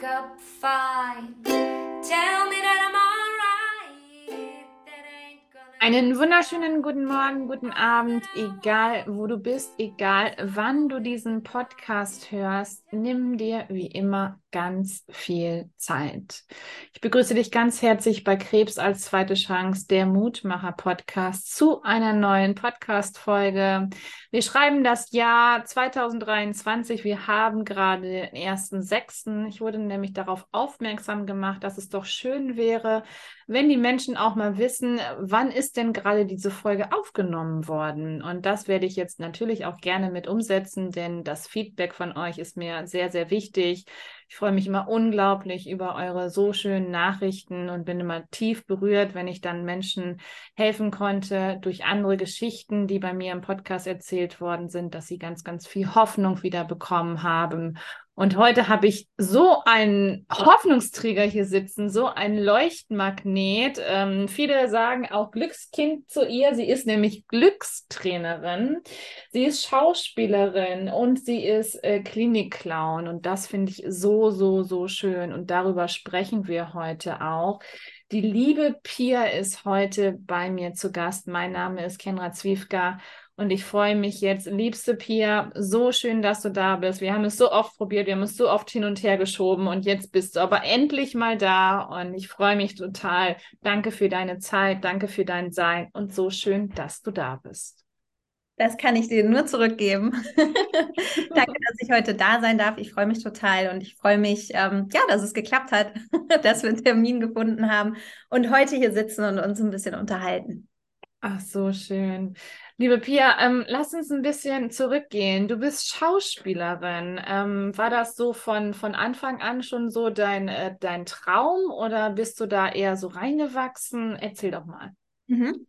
wake up fine. Tell me Einen wunderschönen guten Morgen, guten Abend, egal wo du bist, egal wann du diesen Podcast hörst, nimm dir wie immer ganz viel Zeit. Ich begrüße dich ganz herzlich bei Krebs als zweite Chance, der Mutmacher Podcast zu einer neuen Podcast Folge. Wir schreiben das Jahr 2023. Wir haben gerade den ersten sechsten. Ich wurde nämlich darauf aufmerksam gemacht, dass es doch schön wäre, wenn die Menschen auch mal wissen, wann ist denn gerade diese Folge aufgenommen worden? Und das werde ich jetzt natürlich auch gerne mit umsetzen, denn das Feedback von euch ist mir sehr, sehr wichtig. Ich freue mich immer unglaublich über eure so schönen Nachrichten und bin immer tief berührt, wenn ich dann Menschen helfen konnte durch andere Geschichten, die bei mir im Podcast erzählt worden sind, dass sie ganz, ganz viel Hoffnung wieder bekommen haben und heute habe ich so einen Hoffnungsträger hier sitzen, so einen Leuchtmagnet. Ähm, viele sagen auch Glückskind zu ihr. Sie ist nämlich Glückstrainerin. Sie ist Schauspielerin und sie ist äh, Klinikclown. Und das finde ich so, so, so schön. Und darüber sprechen wir heute auch. Die liebe Pia ist heute bei mir zu Gast. Mein Name ist Kenra Zwiefka und ich freue mich jetzt, liebste Pia, so schön, dass du da bist. Wir haben es so oft probiert, wir haben es so oft hin und her geschoben und jetzt bist du aber endlich mal da und ich freue mich total. Danke für deine Zeit, danke für dein Sein und so schön, dass du da bist. Das kann ich dir nur zurückgeben. Danke, dass ich heute da sein darf. Ich freue mich total und ich freue mich, ähm, ja, dass es geklappt hat, dass wir einen Termin gefunden haben und heute hier sitzen und uns ein bisschen unterhalten. Ach, so schön. Liebe Pia, ähm, lass uns ein bisschen zurückgehen. Du bist Schauspielerin. Ähm, war das so von, von Anfang an schon so dein, äh, dein Traum oder bist du da eher so reingewachsen? Erzähl doch mal. Mhm.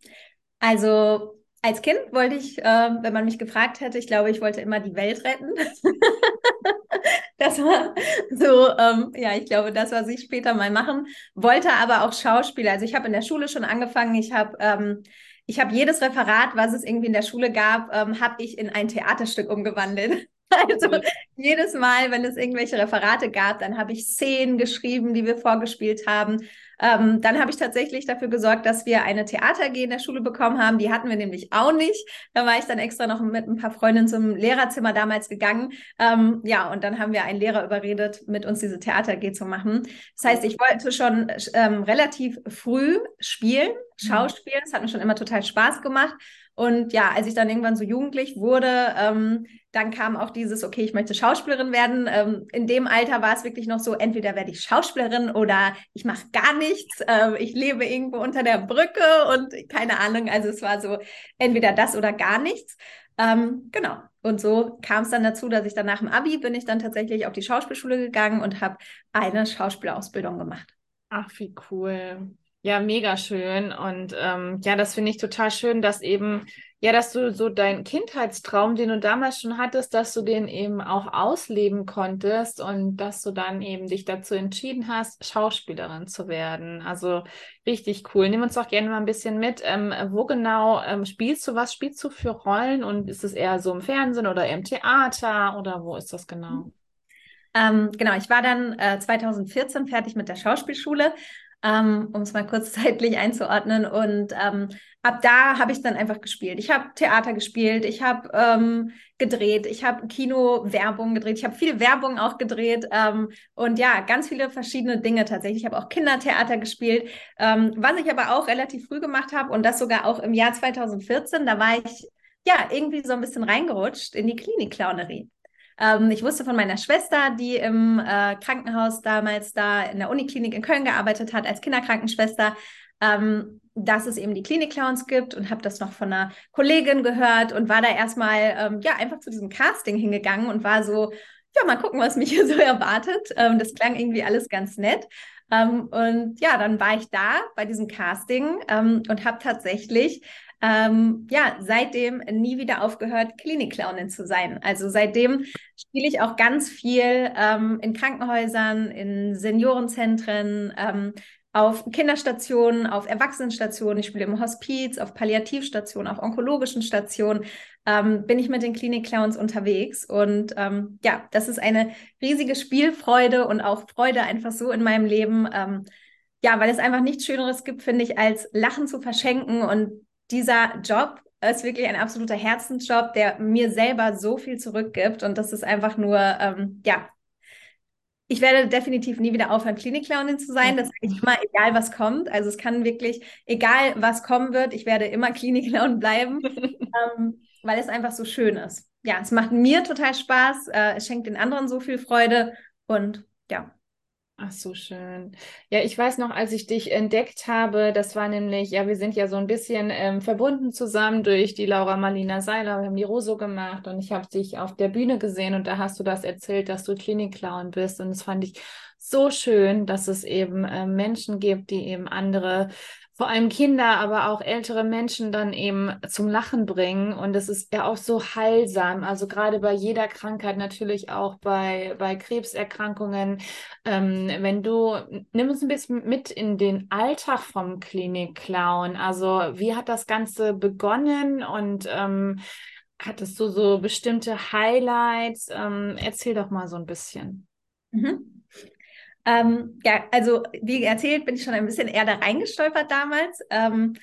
Also als Kind wollte ich, äh, wenn man mich gefragt hätte, ich glaube, ich wollte immer die Welt retten. das war so, ähm, ja, ich glaube, das, was ich später mal machen wollte, aber auch Schauspieler. Also ich habe in der Schule schon angefangen. Ich habe ähm, ich habe jedes Referat, was es irgendwie in der Schule gab, ähm, habe ich in ein Theaterstück umgewandelt. Also jedes Mal, wenn es irgendwelche Referate gab, dann habe ich Szenen geschrieben, die wir vorgespielt haben. Ähm, dann habe ich tatsächlich dafür gesorgt, dass wir eine Theater AG in der Schule bekommen haben. Die hatten wir nämlich auch nicht. Da war ich dann extra noch mit ein paar Freundinnen zum Lehrerzimmer damals gegangen. Ähm, ja, und dann haben wir einen Lehrer überredet, mit uns diese Theater AG zu machen. Das heißt, ich wollte schon ähm, relativ früh spielen, mhm. Schauspielen. Das hat mir schon immer total Spaß gemacht. Und ja, als ich dann irgendwann so jugendlich wurde, ähm, dann kam auch dieses, okay, ich möchte Schauspielerin werden. Ähm, in dem Alter war es wirklich noch so, entweder werde ich Schauspielerin oder ich mache gar nichts. Ähm, ich lebe irgendwo unter der Brücke und keine Ahnung. Also es war so entweder das oder gar nichts. Ähm, genau. Und so kam es dann dazu, dass ich dann nach dem Abi bin ich dann tatsächlich auf die Schauspielschule gegangen und habe eine Schauspielausbildung gemacht. Ach, wie cool. Ja, mega schön. Und ähm, ja, das finde ich total schön, dass eben, ja, dass du so deinen Kindheitstraum, den du damals schon hattest, dass du den eben auch ausleben konntest und dass du dann eben dich dazu entschieden hast, Schauspielerin zu werden. Also richtig cool. Nimm uns doch gerne mal ein bisschen mit. Ähm, wo genau ähm, spielst du? Was spielst du für Rollen? Und ist es eher so im Fernsehen oder im Theater oder wo ist das genau? Ähm, genau, ich war dann äh, 2014 fertig mit der Schauspielschule ähm, um es mal kurz zeitlich einzuordnen. Und ähm, ab da habe ich dann einfach gespielt. Ich habe Theater gespielt, ich habe ähm, gedreht, ich habe Kino-Werbung gedreht, ich habe viel Werbung auch gedreht ähm, und ja, ganz viele verschiedene Dinge tatsächlich. Ich habe auch Kindertheater gespielt, ähm, was ich aber auch relativ früh gemacht habe und das sogar auch im Jahr 2014. Da war ich ja irgendwie so ein bisschen reingerutscht in die Klinik-Clownerie. Ähm, ich wusste von meiner Schwester, die im äh, Krankenhaus damals da in der Uniklinik in Köln gearbeitet hat als Kinderkrankenschwester, ähm, dass es eben die Klinik-Clowns gibt und habe das noch von einer Kollegin gehört und war da erstmal ähm, ja einfach zu diesem Casting hingegangen und war so, ja, mal gucken, was mich hier so erwartet. Ähm, das klang irgendwie alles ganz nett. Ähm, und ja, dann war ich da bei diesem Casting ähm, und habe tatsächlich ähm, ja, seitdem nie wieder aufgehört, Klinikclownin zu sein. Also seitdem spiele ich auch ganz viel ähm, in Krankenhäusern, in Seniorenzentren, ähm, auf Kinderstationen, auf Erwachsenenstationen, ich spiele im Hospiz, auf Palliativstationen, auf onkologischen Stationen, ähm, bin ich mit den Klinik-Clowns unterwegs. Und ähm, ja, das ist eine riesige Spielfreude und auch Freude einfach so in meinem Leben. Ähm, ja, weil es einfach nichts Schöneres gibt, finde ich, als Lachen zu verschenken. Und dieser Job ist wirklich ein absoluter Herzensjob, der mir selber so viel zurückgibt. Und das ist einfach nur, ähm, ja, ich werde definitiv nie wieder aufhören, Klinik-Clownin zu sein. Das sage ich immer, egal was kommt. Also es kann wirklich, egal was kommen wird, ich werde immer Klinik-Clown bleiben, ähm, weil es einfach so schön ist. Ja, es macht mir total Spaß, äh, es schenkt den anderen so viel Freude und ja. Ach so schön. Ja, ich weiß noch, als ich dich entdeckt habe, das war nämlich, ja, wir sind ja so ein bisschen ähm, verbunden zusammen durch die Laura Marlina Seiler. Wir haben die Roso gemacht und ich habe dich auf der Bühne gesehen und da hast du das erzählt, dass du Klinikclown bist. Und das fand ich so schön, dass es eben äh, Menschen gibt, die eben andere vor allem Kinder, aber auch ältere Menschen dann eben zum Lachen bringen. Und es ist ja auch so heilsam. Also gerade bei jeder Krankheit, natürlich auch bei, bei Krebserkrankungen. Ähm, wenn du, nimm uns ein bisschen mit in den Alltag vom Klinik-Clown. Also wie hat das Ganze begonnen und ähm, hattest du so bestimmte Highlights? Ähm, erzähl doch mal so ein bisschen. Mhm. Ähm, ja, also wie erzählt, bin ich schon ein bisschen eher da reingestolpert damals. Ähm,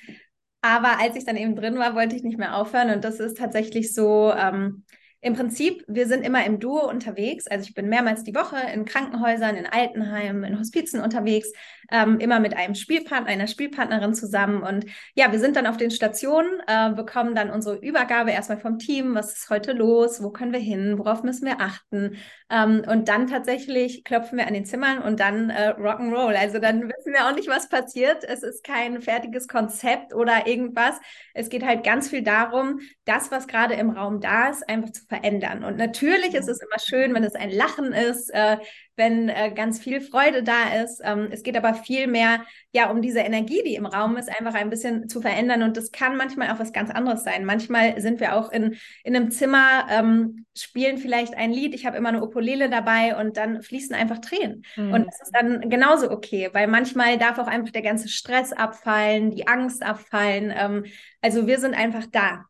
aber als ich dann eben drin war, wollte ich nicht mehr aufhören. Und das ist tatsächlich so, ähm, im Prinzip, wir sind immer im Duo unterwegs. Also ich bin mehrmals die Woche in Krankenhäusern, in Altenheimen, in Hospizen unterwegs, ähm, immer mit einem Spielpartner, einer Spielpartnerin zusammen. Und ja, wir sind dann auf den Stationen, äh, bekommen dann unsere Übergabe erstmal vom Team. Was ist heute los? Wo können wir hin? Worauf müssen wir achten? Ähm, und dann tatsächlich klopfen wir an den Zimmern und dann äh, Rock'n'Roll. Also dann wissen wir auch nicht, was passiert. Es ist kein fertiges Konzept oder irgendwas. Es geht halt ganz viel darum, das, was gerade im Raum da ist, einfach zu verändern. Und natürlich ist es immer schön, wenn es ein Lachen ist, äh, wenn äh, ganz viel Freude da ist. Ähm, es geht aber viel mehr ja um diese Energie, die im Raum ist, einfach ein bisschen zu verändern. Und das kann manchmal auch was ganz anderes sein. Manchmal sind wir auch in, in einem Zimmer, ähm, spielen vielleicht ein Lied. Ich habe immer eine Ukulele dabei und dann fließen einfach Tränen. Mhm. Und das ist dann genauso okay, weil manchmal darf auch einfach der ganze Stress abfallen, die Angst abfallen. Ähm, also wir sind einfach da.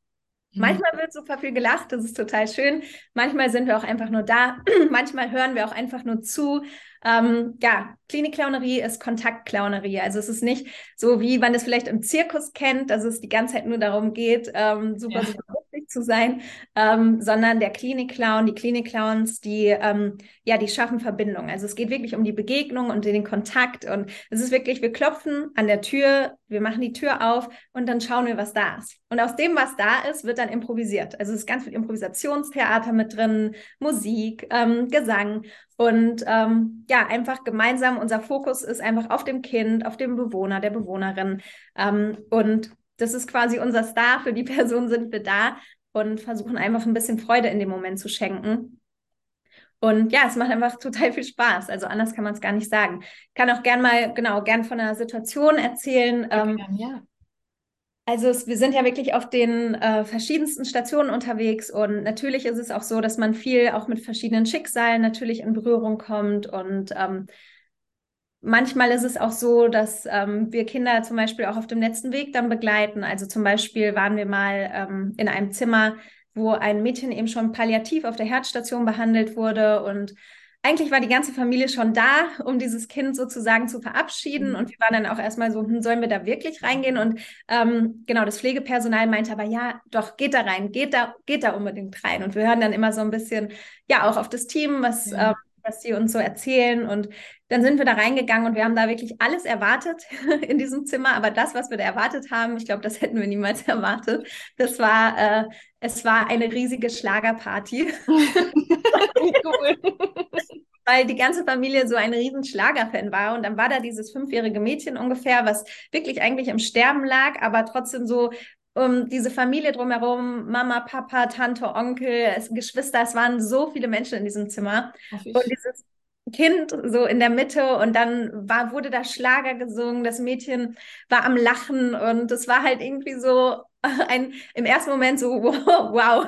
Mhm. Manchmal wird super viel gelacht, das ist total schön. Manchmal sind wir auch einfach nur da. Manchmal hören wir auch einfach nur zu. Ähm, ja, Klinikclownerie ist Kontaktclownerie. Also es ist nicht so, wie man es vielleicht im Zirkus kennt, dass es die ganze Zeit nur darum geht, ähm, super, ja. super zu sein, ähm, sondern der Klinikclown, die Klinikclowns, die, ähm, ja, die schaffen Verbindung. Also es geht wirklich um die Begegnung und den Kontakt. Und es ist wirklich, wir klopfen an der Tür, wir machen die Tür auf und dann schauen wir, was da ist. Und aus dem, was da ist, wird dann improvisiert. Also es ist ganz viel Improvisationstheater mit drin, Musik, ähm, Gesang. Und ähm, ja, einfach gemeinsam, unser Fokus ist einfach auf dem Kind, auf dem Bewohner, der Bewohnerin. Ähm, und das ist quasi unser Star, für die Person sind wir da und versuchen einfach ein bisschen Freude in dem Moment zu schenken. Und ja, es macht einfach total viel Spaß. Also anders kann man es gar nicht sagen. Ich kann auch gern mal, genau, gern von einer Situation erzählen. Ja, ähm, ja. Also es, wir sind ja wirklich auf den äh, verschiedensten Stationen unterwegs und natürlich ist es auch so, dass man viel auch mit verschiedenen Schicksalen natürlich in Berührung kommt und ähm, manchmal ist es auch so, dass ähm, wir Kinder zum Beispiel auch auf dem letzten Weg dann begleiten. Also zum Beispiel waren wir mal ähm, in einem Zimmer, wo ein Mädchen eben schon palliativ auf der Herzstation behandelt wurde und eigentlich war die ganze Familie schon da, um dieses Kind sozusagen zu verabschieden. Mhm. Und wir waren dann auch erstmal so, hm, sollen wir da wirklich reingehen? Und ähm, genau, das Pflegepersonal meinte aber, ja, doch, geht da rein, geht da, geht da unbedingt rein. Und wir hören dann immer so ein bisschen, ja, auch auf das Team, was, ja. ähm, was sie uns so erzählen. Und dann sind wir da reingegangen und wir haben da wirklich alles erwartet in diesem Zimmer. Aber das, was wir da erwartet haben, ich glaube, das hätten wir niemals erwartet. Das war, äh, es war eine riesige Schlagerparty. cool weil die ganze Familie so ein riesen Schlagerfan war. Und dann war da dieses fünfjährige Mädchen ungefähr, was wirklich eigentlich im Sterben lag, aber trotzdem so um diese Familie drumherum, Mama, Papa, Tante, Onkel, es, Geschwister, es waren so viele Menschen in diesem Zimmer. Und dieses Kind so in der Mitte und dann war, wurde da Schlager gesungen, das Mädchen war am Lachen und es war halt irgendwie so, ein, im ersten Moment so, wow,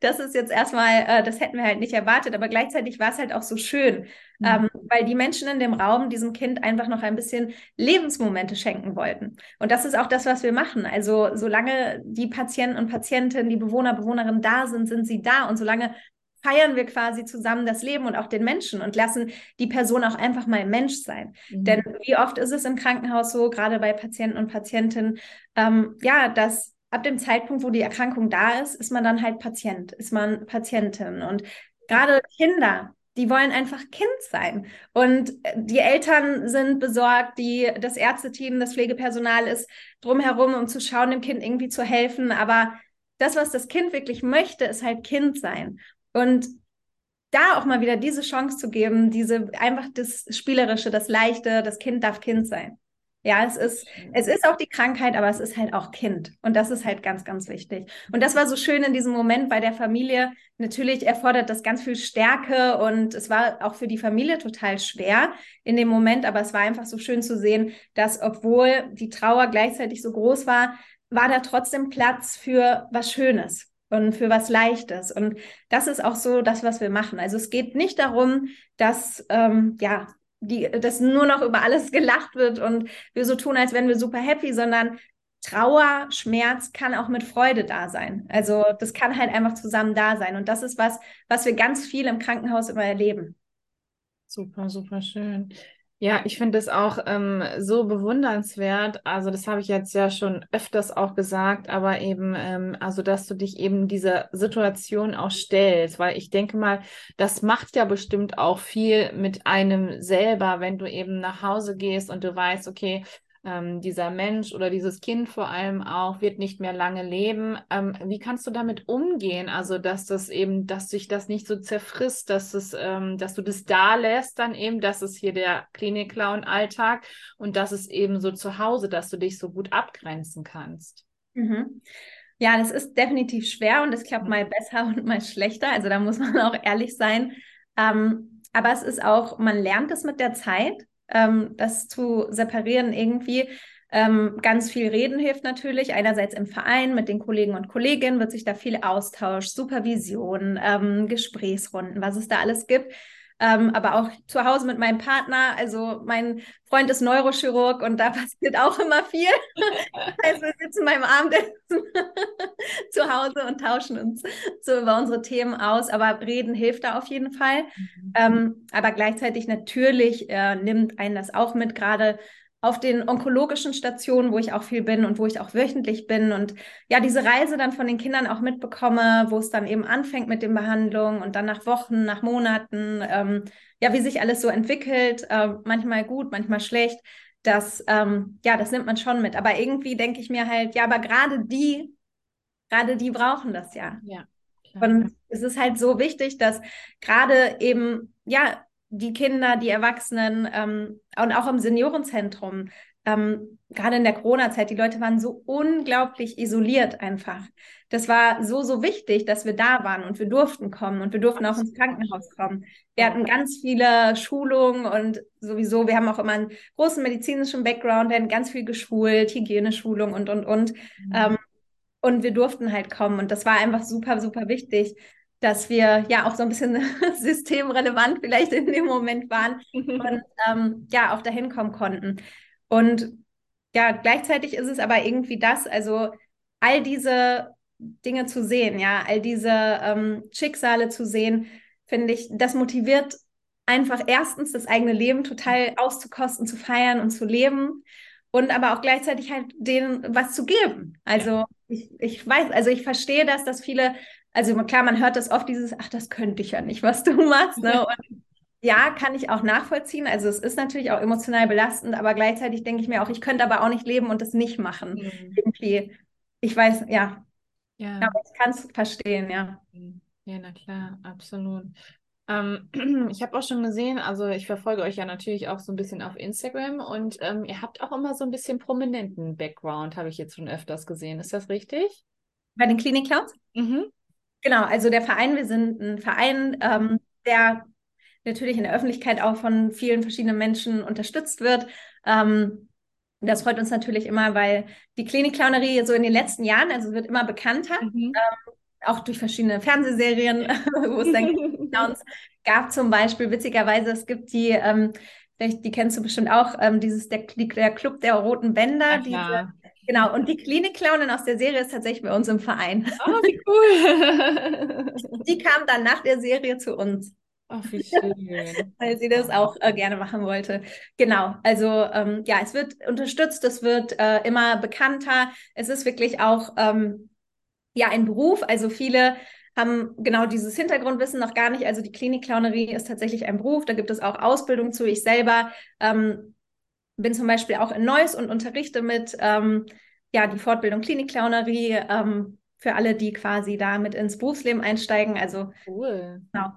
das ist jetzt erstmal, äh, das hätten wir halt nicht erwartet, aber gleichzeitig war es halt auch so schön, mhm. ähm, weil die Menschen in dem Raum diesem Kind einfach noch ein bisschen Lebensmomente schenken wollten. Und das ist auch das, was wir machen. Also solange die Patienten und Patientinnen, die Bewohner, Bewohnerinnen da sind, sind sie da. Und solange feiern wir quasi zusammen das Leben und auch den Menschen und lassen die Person auch einfach mal Mensch sein. Mhm. Denn wie oft ist es im Krankenhaus so, gerade bei Patienten und Patientinnen, ähm, ja, dass ab dem Zeitpunkt, wo die Erkrankung da ist, ist man dann halt Patient, ist man Patientin. Und gerade Kinder, die wollen einfach Kind sein. Und die Eltern sind besorgt, die, das Ärzteteam, das Pflegepersonal ist drumherum, um zu schauen, dem Kind irgendwie zu helfen. Aber das, was das Kind wirklich möchte, ist halt Kind sein. Und da auch mal wieder diese Chance zu geben, diese einfach das Spielerische, das Leichte, das Kind darf Kind sein. Ja, es ist, es ist auch die Krankheit, aber es ist halt auch Kind. Und das ist halt ganz, ganz wichtig. Und das war so schön in diesem Moment bei der Familie. Natürlich erfordert das ganz viel Stärke und es war auch für die Familie total schwer in dem Moment, aber es war einfach so schön zu sehen, dass obwohl die Trauer gleichzeitig so groß war, war da trotzdem Platz für was Schönes und für was Leichtes. Und das ist auch so das, was wir machen. Also es geht nicht darum, dass ähm, ja die, dass nur noch über alles gelacht wird und wir so tun, als wären wir super happy, sondern Trauer, Schmerz kann auch mit Freude da sein. Also das kann halt einfach zusammen da sein. Und das ist was, was wir ganz viel im Krankenhaus immer erleben. Super, super schön. Ja, ich finde es auch ähm, so bewundernswert. Also das habe ich jetzt ja schon öfters auch gesagt, aber eben, ähm, also dass du dich eben dieser Situation auch stellst, weil ich denke mal, das macht ja bestimmt auch viel mit einem selber, wenn du eben nach Hause gehst und du weißt, okay, ähm, dieser Mensch oder dieses Kind vor allem auch wird nicht mehr lange leben. Ähm, wie kannst du damit umgehen? Also, dass das eben, dass sich das nicht so zerfrisst, dass es, ähm, dass du das da lässt, dann eben, dass es hier der Klinik-Clown-Alltag und dass es eben so zu Hause, dass du dich so gut abgrenzen kannst. Mhm. Ja, das ist definitiv schwer und es klappt mhm. mal besser und mal schlechter. Also da muss man auch ehrlich sein. Ähm, aber es ist auch, man lernt es mit der Zeit ähm, das zu separieren irgendwie. Ähm, ganz viel reden hilft natürlich. Einerseits im Verein mit den Kollegen und Kolleginnen wird sich da viel Austausch, Supervision, ähm, Gesprächsrunden, was es da alles gibt. Ähm, aber auch zu Hause mit meinem Partner. Also mein Freund ist Neurochirurg und da passiert auch immer viel. also wir sitzen beim Abendessen zu Hause und tauschen uns so über unsere Themen aus. Aber reden hilft da auf jeden Fall. Mhm. Ähm, aber gleichzeitig natürlich äh, nimmt einen das auch mit, gerade auf den onkologischen Stationen, wo ich auch viel bin und wo ich auch wöchentlich bin und ja, diese Reise dann von den Kindern auch mitbekomme, wo es dann eben anfängt mit den Behandlungen und dann nach Wochen, nach Monaten, ähm, ja, wie sich alles so entwickelt, äh, manchmal gut, manchmal schlecht, das, ähm, ja, das nimmt man schon mit. Aber irgendwie denke ich mir halt, ja, aber gerade die, gerade die brauchen das ja. Ja. Klar. Und es ist halt so wichtig, dass gerade eben, ja, die Kinder, die Erwachsenen ähm, und auch im Seniorenzentrum, ähm, gerade in der Corona-Zeit, die Leute waren so unglaublich isoliert einfach. Das war so, so wichtig, dass wir da waren und wir durften kommen und wir durften auch ins Krankenhaus kommen. Wir hatten ganz viele Schulungen und sowieso, wir haben auch immer einen großen medizinischen Background, wir haben ganz viel geschult, Hygieneschulung und, und, und. Mhm. Ähm, und wir durften halt kommen und das war einfach super, super wichtig dass wir ja auch so ein bisschen systemrelevant vielleicht in dem Moment waren und ähm, ja auch dahin kommen konnten. Und ja, gleichzeitig ist es aber irgendwie das, also all diese Dinge zu sehen, ja, all diese ähm, Schicksale zu sehen, finde ich, das motiviert einfach erstens das eigene Leben total auszukosten, zu feiern und zu leben und aber auch gleichzeitig halt denen was zu geben. Also ich, ich weiß, also ich verstehe das, dass viele also klar, man hört das oft, dieses, ach, das könnte ich ja nicht, was du machst. Ne? Und ja, kann ich auch nachvollziehen. Also es ist natürlich auch emotional belastend, aber gleichzeitig denke ich mir auch, ich könnte aber auch nicht leben und das nicht machen. Mhm. Irgendwie, ich weiß, ja. Ja. Aber ich kann es verstehen, ja. Ja, na klar, absolut. Ähm, ich habe auch schon gesehen, also ich verfolge euch ja natürlich auch so ein bisschen auf Instagram und ähm, ihr habt auch immer so ein bisschen prominenten Background, habe ich jetzt schon öfters gesehen. Ist das richtig? Bei den Klinik Clowns? Mhm. Genau, also der Verein, wir sind ein Verein, ähm, der natürlich in der Öffentlichkeit auch von vielen verschiedenen Menschen unterstützt wird. Ähm, Das freut uns natürlich immer, weil die Klinikclownerie so in den letzten Jahren, also wird immer bekannter, mhm. ähm, auch durch verschiedene Fernsehserien, wo es dann Clowns gab zum Beispiel, witzigerweise, es gibt die, ähm, die kennst du bestimmt auch, ähm, dieses der, der Club der roten Bänder, diese, Genau, und die Klinik-Clownin aus der Serie ist tatsächlich bei uns im Verein. Oh, wie cool. die kam dann nach der Serie zu uns. Ach, wie schön. Weil sie das auch äh, gerne machen wollte. Genau, also ähm, ja, es wird unterstützt, es wird äh, immer bekannter. Es ist wirklich auch ähm, ja ein Beruf. Also viele haben genau dieses Hintergrundwissen noch gar nicht. Also die Klinikclownerie ist tatsächlich ein Beruf. Da gibt es auch Ausbildung zu. Ich selber ähm, bin zum Beispiel auch in Neuss und unterrichte mit ähm, ja die Fortbildung Klinikclownerie ähm, für alle, die quasi da mit ins Berufsleben einsteigen. Also cool. Genau.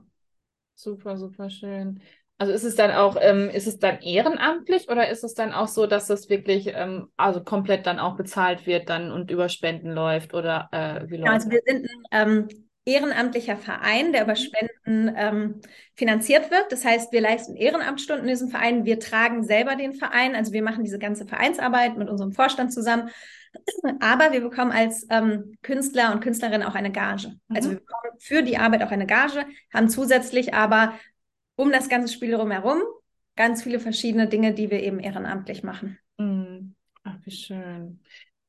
Super, super schön. Also ist es dann auch, ähm, ist es dann ehrenamtlich oder ist es dann auch so, dass das wirklich ähm, also komplett dann auch bezahlt wird dann und über Spenden läuft oder äh, wie läuft ja, Also wir sind ein ähm, ehrenamtlicher Verein, der über Spenden ähm, finanziert wird. Das heißt, wir leisten Ehrenamtsstunden in diesem Verein. Wir tragen selber den Verein. Also wir machen diese ganze Vereinsarbeit mit unserem Vorstand zusammen. Aber wir bekommen als ähm, Künstler und Künstlerin auch eine Gage. Mhm. Also wir bekommen für die Arbeit auch eine Gage, haben zusätzlich aber um das ganze Spiel drumherum ganz viele verschiedene Dinge, die wir eben ehrenamtlich machen. Mhm. Ach, wie schön.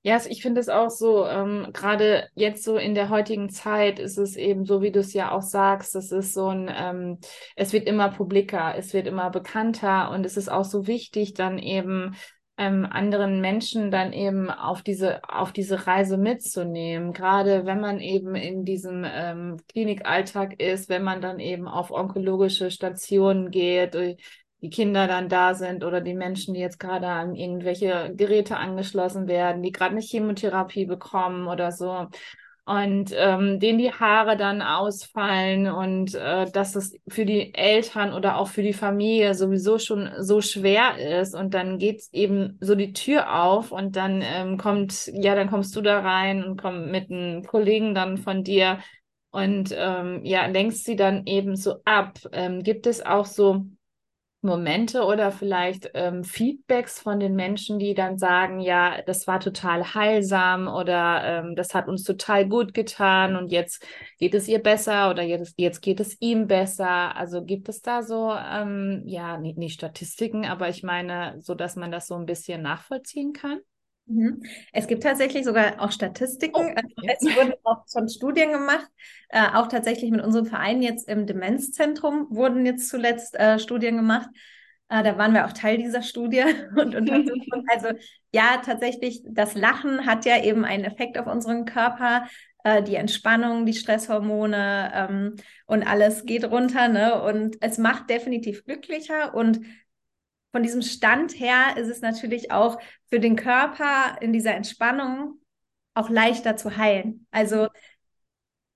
Ja, ich finde es auch so, ähm, gerade jetzt so in der heutigen Zeit ist es eben so, wie du es ja auch sagst, es ist so ein, ähm, es wird immer publiker, es wird immer bekannter und es ist auch so wichtig, dann eben ähm, anderen Menschen dann eben auf diese, auf diese Reise mitzunehmen. Gerade wenn man eben in diesem ähm, Klinikalltag ist, wenn man dann eben auf onkologische Stationen geht, äh, die Kinder dann da sind oder die Menschen, die jetzt gerade an irgendwelche Geräte angeschlossen werden, die gerade eine Chemotherapie bekommen oder so. Und ähm, denen die Haare dann ausfallen und äh, dass es für die Eltern oder auch für die Familie sowieso schon so schwer ist. Und dann geht eben so die Tür auf und dann ähm, kommt, ja, dann kommst du da rein und komm mit einem Kollegen dann von dir. Und ähm, ja, lenkst sie dann eben so ab. Ähm, gibt es auch so Momente oder vielleicht ähm, Feedbacks von den Menschen, die dann sagen, ja, das war total heilsam oder ähm, das hat uns total gut getan und jetzt geht es ihr besser oder jetzt, jetzt geht es ihm besser. Also gibt es da so, ähm, ja, nicht, nicht Statistiken, aber ich meine, so dass man das so ein bisschen nachvollziehen kann? Mhm. Es gibt tatsächlich sogar auch Statistiken. Oh, also okay. Es wurden auch schon Studien gemacht, äh, auch tatsächlich mit unserem Verein jetzt im Demenzzentrum wurden jetzt zuletzt äh, Studien gemacht. Äh, da waren wir auch Teil dieser Studie und Untersuchung. also ja, tatsächlich, das Lachen hat ja eben einen Effekt auf unseren Körper. Äh, die Entspannung, die Stresshormone ähm, und alles geht runter. Ne? Und es macht definitiv glücklicher und von diesem Stand her ist es natürlich auch für den Körper in dieser Entspannung auch leichter zu heilen. Also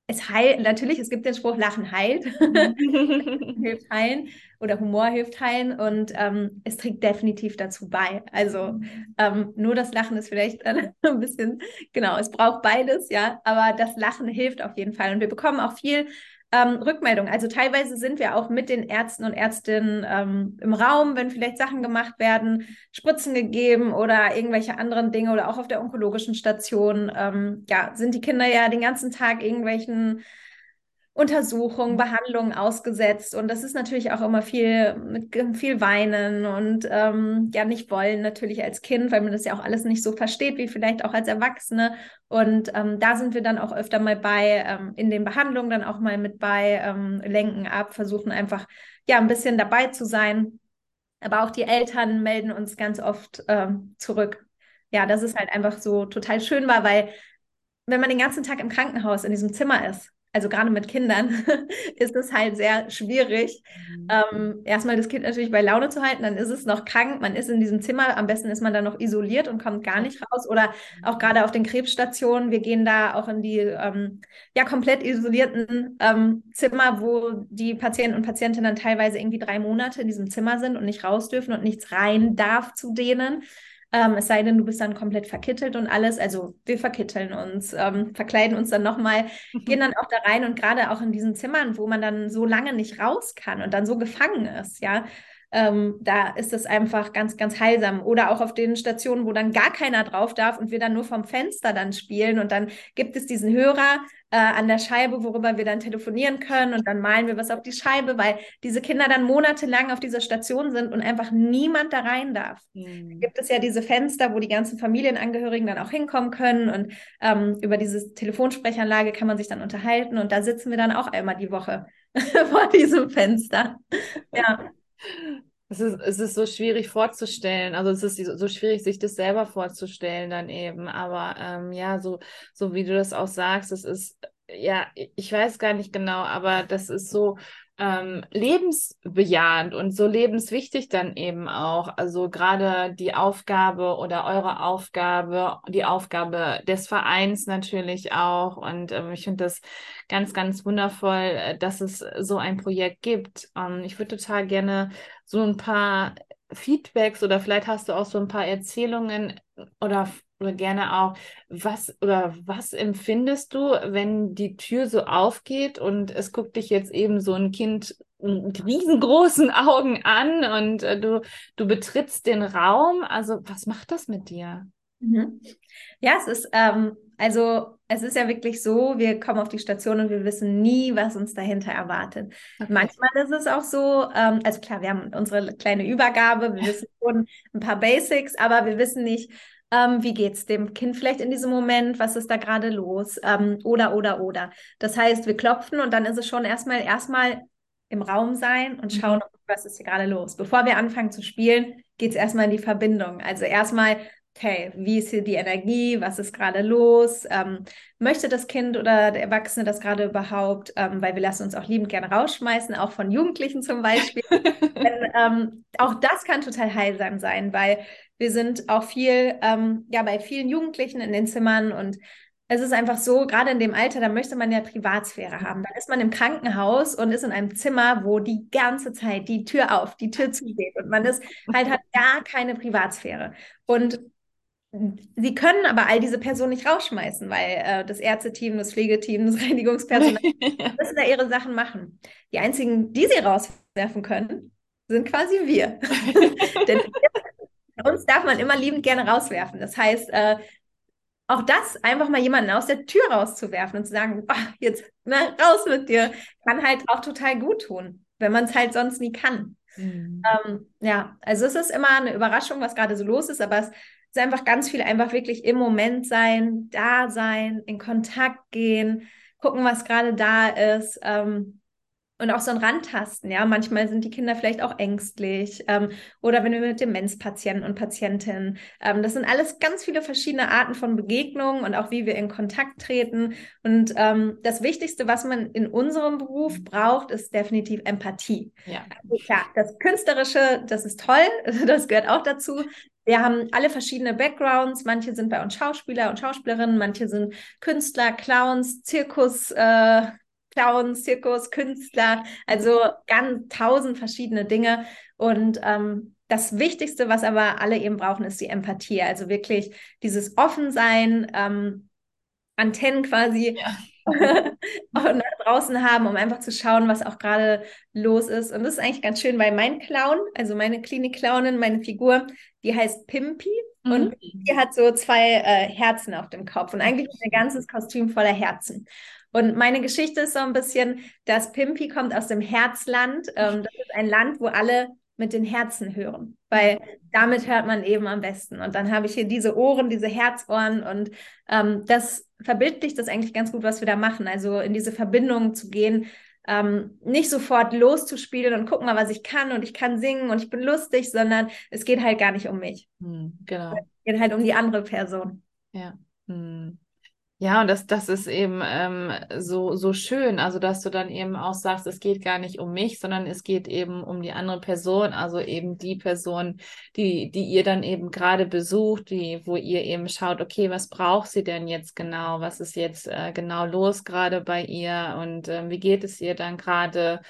es heilt, natürlich, es gibt den Spruch, Lachen heilt, hilft heilen oder Humor hilft heilen und ähm, es trägt definitiv dazu bei. Also ähm, nur das Lachen ist vielleicht ein bisschen, genau, es braucht beides, ja, aber das Lachen hilft auf jeden Fall und wir bekommen auch viel ähm, Rückmeldung. Also teilweise sind wir auch mit den Ärzten und Ärztinnen ähm, im Raum, wenn vielleicht Sachen gemacht werden, Spritzen gegeben oder irgendwelche anderen Dinge oder auch auf der onkologischen Station. Ähm, ja, sind die Kinder ja den ganzen Tag irgendwelchen Untersuchungen, Behandlungen ausgesetzt. Und das ist natürlich auch immer viel mit viel Weinen und ähm, ja nicht wollen natürlich als Kind, weil man das ja auch alles nicht so versteht wie vielleicht auch als Erwachsene. Und ähm, da sind wir dann auch öfter mal bei ähm, in den Behandlungen dann auch mal mit bei, ähm, lenken ab, versuchen einfach ja ein bisschen dabei zu sein. Aber auch die Eltern melden uns ganz oft ähm, zurück. Ja, das ist halt einfach so total schön war, weil wenn man den ganzen Tag im Krankenhaus in diesem Zimmer ist, also gerade mit Kindern, ist es halt sehr schwierig, mhm. ähm, erstmal das Kind natürlich bei Laune zu halten, dann ist es noch krank, man ist in diesem Zimmer, am besten ist man dann noch isoliert und kommt gar nicht raus oder auch mhm. gerade auf den Krebsstationen, wir gehen da auch in die ähm, ja komplett isolierten ähm, Zimmer, wo die Patienten und Patientinnen teilweise irgendwie drei Monate in diesem Zimmer sind und nicht raus dürfen und nichts rein darf zu denen. Ähm, es sei denn, du bist dann komplett verkittelt und alles. Also wir verkitteln uns, ähm, verkleiden uns dann nochmal, gehen dann auch da rein und gerade auch in diesen Zimmern, wo man dann so lange nicht raus kann und dann so gefangen ist, ja. Ähm, da ist es einfach ganz, ganz heilsam. Oder auch auf den Stationen, wo dann gar keiner drauf darf und wir dann nur vom Fenster dann spielen und dann gibt es diesen Hörer äh, an der Scheibe, worüber wir dann telefonieren können und dann malen wir was auf die Scheibe, weil diese Kinder dann monatelang auf dieser Station sind und einfach niemand da rein darf. Mhm. Gibt es ja diese Fenster, wo die ganzen Familienangehörigen dann auch hinkommen können und ähm, über diese Telefonsprechanlage kann man sich dann unterhalten und da sitzen wir dann auch einmal die Woche vor diesem Fenster. Ja. Es ist, es ist so schwierig vorzustellen. Also es ist so schwierig, sich das selber vorzustellen dann eben. Aber ähm, ja, so, so wie du das auch sagst, es ist, ja, ich weiß gar nicht genau, aber das ist so, ähm, lebensbejahend und so lebenswichtig dann eben auch. Also gerade die Aufgabe oder eure Aufgabe, die Aufgabe des Vereins natürlich auch. Und ähm, ich finde das ganz, ganz wundervoll, äh, dass es so ein Projekt gibt. Ähm, ich würde total gerne so ein paar Feedbacks oder vielleicht hast du auch so ein paar Erzählungen oder oder gerne auch, was oder was empfindest du, wenn die Tür so aufgeht und es guckt dich jetzt eben so ein Kind mit riesengroßen Augen an und äh, du, du betrittst den Raum. Also, was macht das mit dir? Mhm. Ja, es ist, ähm, also es ist ja wirklich so, wir kommen auf die Station und wir wissen nie, was uns dahinter erwartet. Okay. Manchmal ist es auch so, ähm, also klar, wir haben unsere kleine Übergabe, wir wissen schon ein paar Basics, aber wir wissen nicht, ähm, wie es dem Kind vielleicht in diesem Moment? Was ist da gerade los? Ähm, oder, oder, oder. Das heißt, wir klopfen und dann ist es schon erstmal, erstmal im Raum sein und schauen, mhm. was ist hier gerade los. Bevor wir anfangen zu spielen, geht es erstmal in die Verbindung. Also erstmal, okay, wie ist hier die Energie? Was ist gerade los? Ähm, möchte das Kind oder der Erwachsene das gerade überhaupt? Ähm, weil wir lassen uns auch liebend gerne rausschmeißen, auch von Jugendlichen zum Beispiel. Denn, ähm, auch das kann total heilsam sein, weil wir sind auch viel, ähm, ja, bei vielen Jugendlichen in den Zimmern und es ist einfach so, gerade in dem Alter, da möchte man ja Privatsphäre haben. Dann ist man im Krankenhaus und ist in einem Zimmer, wo die ganze Zeit die Tür auf, die Tür zugeht und man ist halt hat gar keine Privatsphäre. Und sie können aber all diese Personen nicht rausschmeißen, weil äh, das Ärzteteam, das Pflegeteam, das Reinigungspersonal müssen da ihre Sachen machen. Die einzigen, die sie rauswerfen können, sind quasi wir. Denn uns darf man immer liebend gerne rauswerfen. Das heißt, äh, auch das einfach mal jemanden aus der Tür rauszuwerfen und zu sagen, oh, jetzt na, raus mit dir, kann halt auch total gut tun, wenn man es halt sonst nie kann. Mhm. Ähm, ja, also es ist immer eine Überraschung, was gerade so los ist, aber es ist einfach ganz viel einfach wirklich im Moment sein, da sein, in Kontakt gehen, gucken, was gerade da ist. Ähm, und auch so ein Rantasten, ja. Manchmal sind die Kinder vielleicht auch ängstlich. Ähm, oder wenn wir mit Demenzpatienten und Patientinnen. Ähm, das sind alles ganz viele verschiedene Arten von Begegnungen und auch wie wir in Kontakt treten. Und ähm, das Wichtigste, was man in unserem Beruf braucht, ist definitiv Empathie. Ja. Also, klar, das Künstlerische, das ist toll, das gehört auch dazu. Wir haben alle verschiedene Backgrounds. Manche sind bei uns Schauspieler und Schauspielerinnen, manche sind Künstler, Clowns, Zirkus. Äh, Clown, Zirkus, Künstler, also ganz tausend verschiedene Dinge. Und ähm, das Wichtigste, was aber alle eben brauchen, ist die Empathie. Also wirklich dieses Offensein, ähm, Antennen quasi ja. nach draußen haben, um einfach zu schauen, was auch gerade los ist. Und das ist eigentlich ganz schön, weil mein Clown, also meine Klinik-Clownin, meine Figur, die heißt Pimpy. Mhm. Und die hat so zwei äh, Herzen auf dem Kopf. Und eigentlich ist ihr ganzes Kostüm voller Herzen. Und meine Geschichte ist so ein bisschen, dass Pimpi kommt aus dem Herzland. Ähm, das ist ein Land, wo alle mit den Herzen hören, weil damit hört man eben am besten. Und dann habe ich hier diese Ohren, diese Herzohren und ähm, das verbildlicht das eigentlich ganz gut, was wir da machen. Also in diese Verbindung zu gehen, ähm, nicht sofort loszuspielen und gucken mal, was ich kann und ich kann singen und ich bin lustig, sondern es geht halt gar nicht um mich. Hm, genau. Es geht halt um die andere Person. Ja. Hm. Ja, und das, das ist eben ähm, so, so schön, also dass du dann eben auch sagst, es geht gar nicht um mich, sondern es geht eben um die andere Person, also eben die Person, die, die ihr dann eben gerade besucht, die, wo ihr eben schaut, okay, was braucht sie denn jetzt genau, was ist jetzt äh, genau los gerade bei ihr? Und äh, wie geht es ihr dann gerade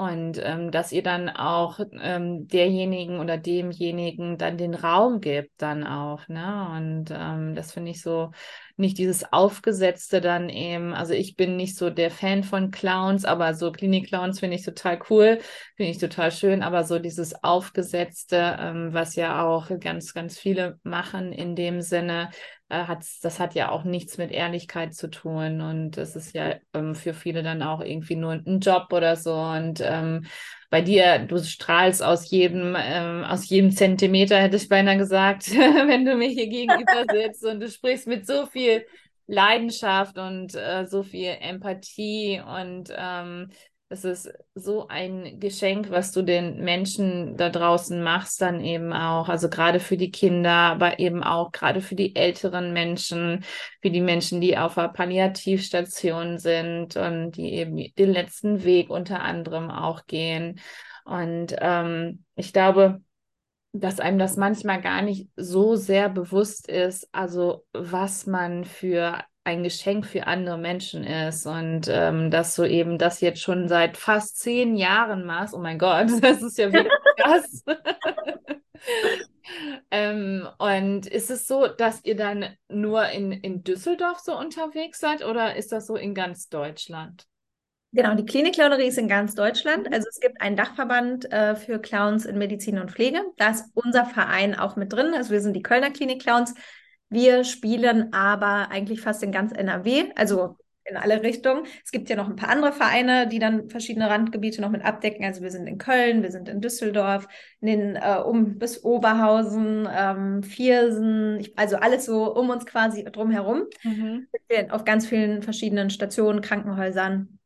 Und ähm, dass ihr dann auch ähm, derjenigen oder demjenigen dann den Raum gibt, dann auch. Ne? Und ähm, das finde ich so nicht dieses Aufgesetzte dann eben. Also ich bin nicht so der Fan von Clowns, aber so Klinik-Clowns finde ich total cool, finde ich total schön. Aber so dieses Aufgesetzte, ähm, was ja auch ganz, ganz viele machen in dem Sinne, äh, hat, das hat ja auch nichts mit Ehrlichkeit zu tun. Und es ist ja ähm, für viele dann auch irgendwie nur ein Job oder so. Und ähm, bei dir, du strahlst aus jedem, ähm, aus jedem Zentimeter, hätte ich beinahe gesagt, wenn du mir hier gegenüber sitzt und du sprichst mit so viel Leidenschaft und äh, so viel Empathie und ähm, es ist so ein Geschenk, was du den Menschen da draußen machst, dann eben auch, also gerade für die Kinder, aber eben auch gerade für die älteren Menschen, für die Menschen, die auf der Palliativstation sind und die eben den letzten Weg unter anderem auch gehen. Und ähm, ich glaube, dass einem das manchmal gar nicht so sehr bewusst ist, also was man für ein Geschenk für andere Menschen ist und ähm, dass du eben das jetzt schon seit fast zehn Jahren machst. Oh mein Gott, das ist ja wirklich krass. ähm, und ist es so, dass ihr dann nur in, in Düsseldorf so unterwegs seid oder ist das so in ganz Deutschland? Genau, die Klinik-Clownerie ist in ganz Deutschland. Mhm. Also es gibt einen Dachverband äh, für Clowns in Medizin und Pflege. Da ist unser Verein auch mit drin. Also wir sind die Kölner Klinik-Clowns. Wir spielen aber eigentlich fast in ganz NRW, also in alle Richtungen. Es gibt ja noch ein paar andere Vereine, die dann verschiedene Randgebiete noch mit abdecken. Also wir sind in Köln, wir sind in Düsseldorf, in den, äh, um bis Oberhausen, ähm, Viersen, ich, also alles so um uns quasi drumherum. Mhm. Auf ganz vielen verschiedenen Stationen, Krankenhäusern,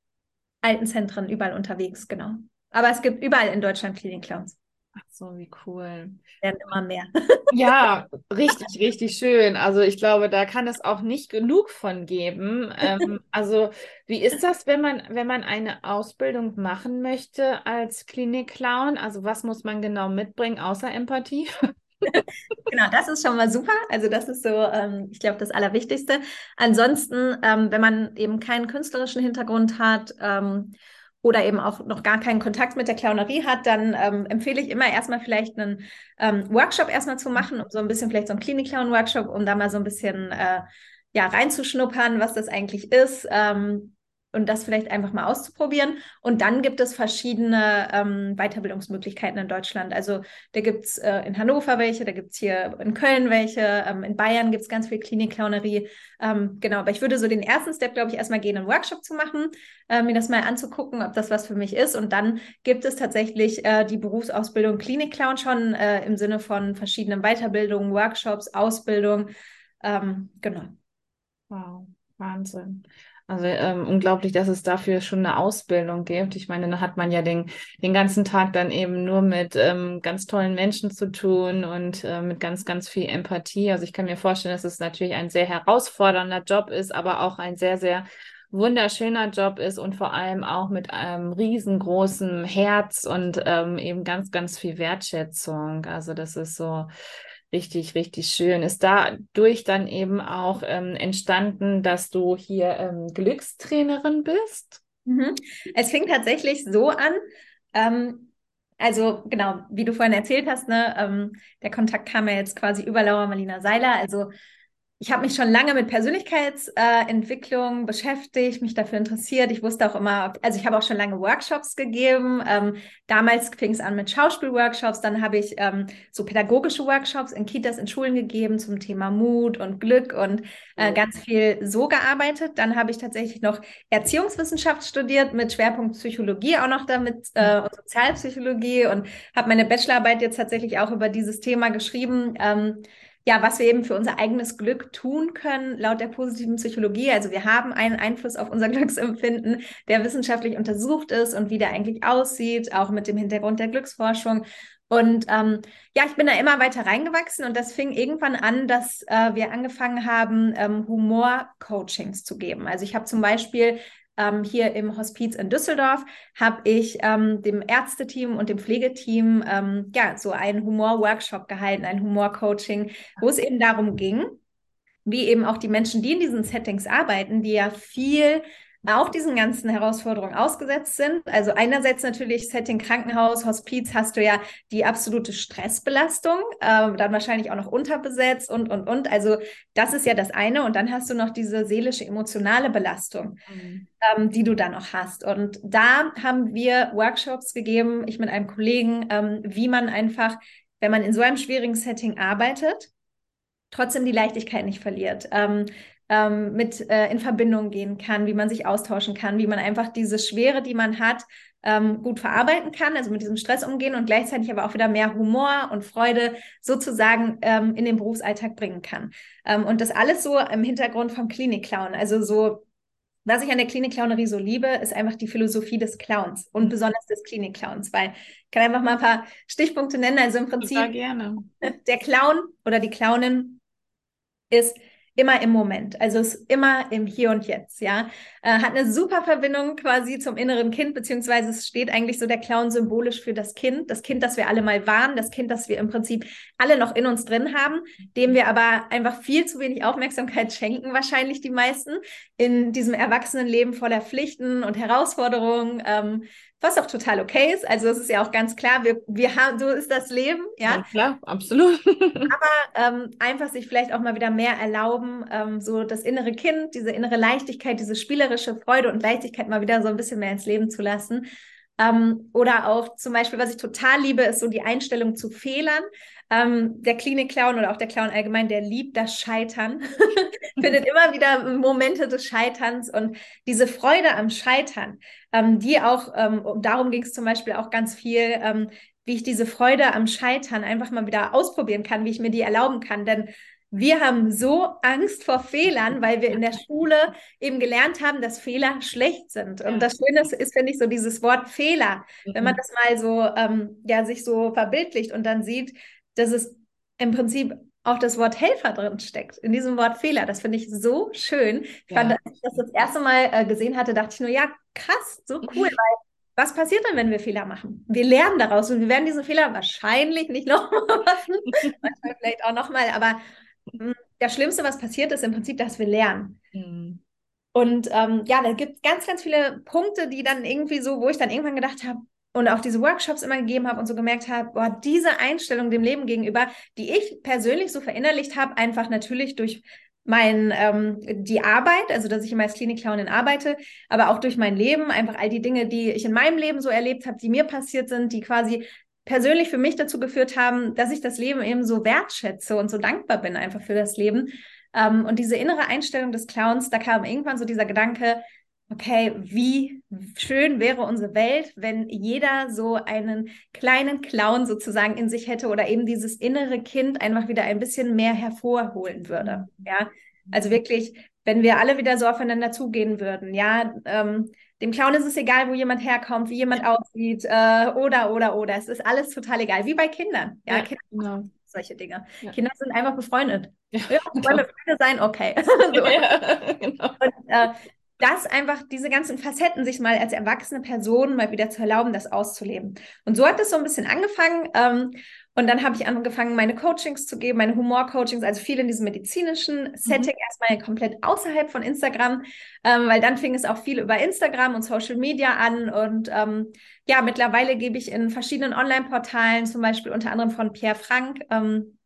Altenzentren, überall unterwegs, genau. Aber es gibt überall in Deutschland Klinik-Clowns. Ach so, wie cool. Werden immer mehr. Ja, richtig, richtig schön. Also ich glaube, da kann es auch nicht genug von geben. Ähm, also wie ist das, wenn man, wenn man eine Ausbildung machen möchte als Klinik-Clown? Also was muss man genau mitbringen, außer Empathie? genau, das ist schon mal super. Also das ist so, ähm, ich glaube, das Allerwichtigste. Ansonsten, ähm, wenn man eben keinen künstlerischen Hintergrund hat, ähm, oder eben auch noch gar keinen Kontakt mit der Clownerie hat, dann ähm, empfehle ich immer erstmal vielleicht einen ähm, Workshop erstmal zu machen, um so ein bisschen vielleicht so einen Klinik-Clown-Workshop, um da mal so ein bisschen äh, ja, reinzuschnuppern, was das eigentlich ist. Ähm, und das vielleicht einfach mal auszuprobieren. Und dann gibt es verschiedene ähm, Weiterbildungsmöglichkeiten in Deutschland. Also da gibt es äh, in Hannover welche, da gibt es hier in Köln welche, ähm, in Bayern gibt es ganz viel Klinik-Clownerie. Ähm, genau, aber ich würde so den ersten Step, glaube ich, erstmal gehen, einen Workshop zu machen, äh, mir das mal anzugucken, ob das was für mich ist. Und dann gibt es tatsächlich äh, die Berufsausbildung Klinik-Clown schon äh, im Sinne von verschiedenen Weiterbildungen, Workshops, Ausbildung. Ähm, genau. Wow, Wahnsinn. Also ähm, unglaublich, dass es dafür schon eine Ausbildung gibt. Ich meine, da hat man ja den, den ganzen Tag dann eben nur mit ähm, ganz tollen Menschen zu tun und äh, mit ganz, ganz viel Empathie. Also ich kann mir vorstellen, dass es natürlich ein sehr herausfordernder Job ist, aber auch ein sehr, sehr wunderschöner Job ist und vor allem auch mit einem riesengroßen Herz und ähm, eben ganz, ganz viel Wertschätzung. Also das ist so Richtig, richtig schön. Ist dadurch dann eben auch ähm, entstanden, dass du hier ähm, Glückstrainerin bist? Mhm. Es fing tatsächlich so an. Ähm, also genau, wie du vorhin erzählt hast, ne, ähm, der Kontakt kam ja jetzt quasi über Laura Marlina Seiler. Also ich habe mich schon lange mit Persönlichkeitsentwicklung äh, beschäftigt, mich dafür interessiert. Ich wusste auch immer, also ich habe auch schon lange Workshops gegeben. Ähm, damals fing es an mit Schauspielworkshops, dann habe ich ähm, so pädagogische Workshops in Kitas, in Schulen gegeben zum Thema Mut und Glück und äh, ganz viel so gearbeitet. Dann habe ich tatsächlich noch Erziehungswissenschaft studiert mit Schwerpunkt Psychologie auch noch damit äh, und Sozialpsychologie und habe meine Bachelorarbeit jetzt tatsächlich auch über dieses Thema geschrieben. Ähm, ja, was wir eben für unser eigenes Glück tun können, laut der positiven Psychologie. Also wir haben einen Einfluss auf unser Glücksempfinden, der wissenschaftlich untersucht ist und wie der eigentlich aussieht, auch mit dem Hintergrund der Glücksforschung. Und ähm, ja, ich bin da immer weiter reingewachsen und das fing irgendwann an, dass äh, wir angefangen haben, ähm, Humor-Coachings zu geben. Also ich habe zum Beispiel ähm, hier im Hospiz in Düsseldorf habe ich ähm, dem Ärzteteam und dem Pflegeteam ähm, ja so einen Humor-Workshop gehalten, ein Humor-Coaching, wo es eben darum ging, wie eben auch die Menschen, die in diesen Settings arbeiten, die ja viel auch diesen ganzen Herausforderungen ausgesetzt sind. Also einerseits natürlich Setting Krankenhaus, Hospiz hast du ja die absolute Stressbelastung, äh, dann wahrscheinlich auch noch unterbesetzt und, und, und. Also das ist ja das eine. Und dann hast du noch diese seelische, emotionale Belastung, mhm. ähm, die du dann auch hast. Und da haben wir Workshops gegeben, ich mit einem Kollegen, ähm, wie man einfach, wenn man in so einem schwierigen Setting arbeitet, trotzdem die Leichtigkeit nicht verliert. Ähm, ähm, mit äh, in Verbindung gehen kann, wie man sich austauschen kann, wie man einfach diese Schwere, die man hat, ähm, gut verarbeiten kann, also mit diesem Stress umgehen und gleichzeitig aber auch wieder mehr Humor und Freude sozusagen ähm, in den Berufsalltag bringen kann. Ähm, und das alles so im Hintergrund vom Klinik-Clown. Also so, was ich an der Klinik-Clownerie so liebe, ist einfach die Philosophie des Clowns und besonders des Klinik-Clowns, weil ich kann einfach mal ein paar Stichpunkte nennen. Also im Prinzip, der Clown oder die Clownin ist immer im Moment. Also ist immer im Hier und Jetzt, ja. Äh, hat eine super Verbindung quasi zum inneren Kind, beziehungsweise es steht eigentlich so der Clown symbolisch für das Kind, das Kind, das wir alle mal waren, das Kind, das wir im Prinzip alle noch in uns drin haben, dem wir aber einfach viel zu wenig Aufmerksamkeit schenken, wahrscheinlich die meisten, in diesem Erwachsenenleben voller Pflichten und Herausforderungen. Ähm, was auch total okay ist. Also es ist ja auch ganz klar, wir, wir haben, so ist das Leben, ja. ja klar, absolut. Aber ähm, einfach sich vielleicht auch mal wieder mehr erlauben, ähm, so das innere Kind, diese innere Leichtigkeit, diese spielerische Freude und Leichtigkeit mal wieder so ein bisschen mehr ins Leben zu lassen. Ähm, oder auch zum Beispiel, was ich total liebe, ist so die Einstellung zu Fehlern. Ähm, der Klinik-Clown oder auch der Clown allgemein, der liebt das Scheitern, findet immer wieder Momente des Scheiterns und diese Freude am Scheitern, ähm, die auch, ähm, darum ging es zum Beispiel auch ganz viel, ähm, wie ich diese Freude am Scheitern einfach mal wieder ausprobieren kann, wie ich mir die erlauben kann. Denn wir haben so Angst vor Fehlern, weil wir in der Schule eben gelernt haben, dass Fehler schlecht sind. Und das Schöne ist, finde ich, so dieses Wort Fehler. Wenn man mhm. das mal so, ähm, ja, sich so verbildlicht und dann sieht, dass es im Prinzip auch das Wort Helfer drin steckt, in diesem Wort Fehler. Das finde ich so schön. Ich ja. fand, als ich das das erste Mal äh, gesehen hatte, dachte ich nur, ja, krass, so cool, weil was passiert dann, wenn wir Fehler machen? Wir lernen daraus und wir werden diese Fehler wahrscheinlich nicht nochmal machen, manchmal vielleicht auch nochmal, aber mh, hm, das Schlimmste, was passiert, ist im Prinzip, dass wir lernen. Mhm. Und ähm, ja, da gibt es ganz, ganz viele Punkte, die dann irgendwie so, wo ich dann irgendwann gedacht habe, und auch diese Workshops immer gegeben habe und so gemerkt habe, boah, diese Einstellung dem Leben gegenüber, die ich persönlich so verinnerlicht habe, einfach natürlich durch mein, ähm, die Arbeit, also dass ich immer als Klinikclownin arbeite, aber auch durch mein Leben, einfach all die Dinge, die ich in meinem Leben so erlebt habe, die mir passiert sind, die quasi persönlich für mich dazu geführt haben, dass ich das Leben eben so wertschätze und so dankbar bin einfach für das Leben. Ähm, und diese innere Einstellung des Clowns, da kam irgendwann so dieser Gedanke, okay, wie schön wäre unsere Welt, wenn jeder so einen kleinen Clown sozusagen in sich hätte oder eben dieses innere Kind einfach wieder ein bisschen mehr hervorholen würde. Mhm. Ja, also wirklich, wenn wir alle wieder so aufeinander zugehen würden, ja, ähm, dem Clown ist es egal, wo jemand herkommt, wie jemand aussieht, äh, oder, oder, oder. Es ist alles total egal, wie bei Kindern. Ja, ja Kinder genau. solche Dinge. Ja. Kinder sind einfach befreundet. Ja, ja wollen wir Freunde sein? Okay. so. ja, genau. Und äh, das einfach, diese ganzen Facetten, sich mal als erwachsene Person mal wieder zu erlauben, das auszuleben. Und so hat es so ein bisschen angefangen. Ähm, und dann habe ich angefangen, meine Coachings zu geben, meine Humor-Coachings, also viel in diesem medizinischen mhm. Setting, mhm. erstmal komplett außerhalb von Instagram, ähm, weil dann fing es auch viel über Instagram und Social Media an. Und ähm, ja, mittlerweile gebe ich in verschiedenen Online-Portalen, zum Beispiel unter anderem von Pierre Frank, ähm,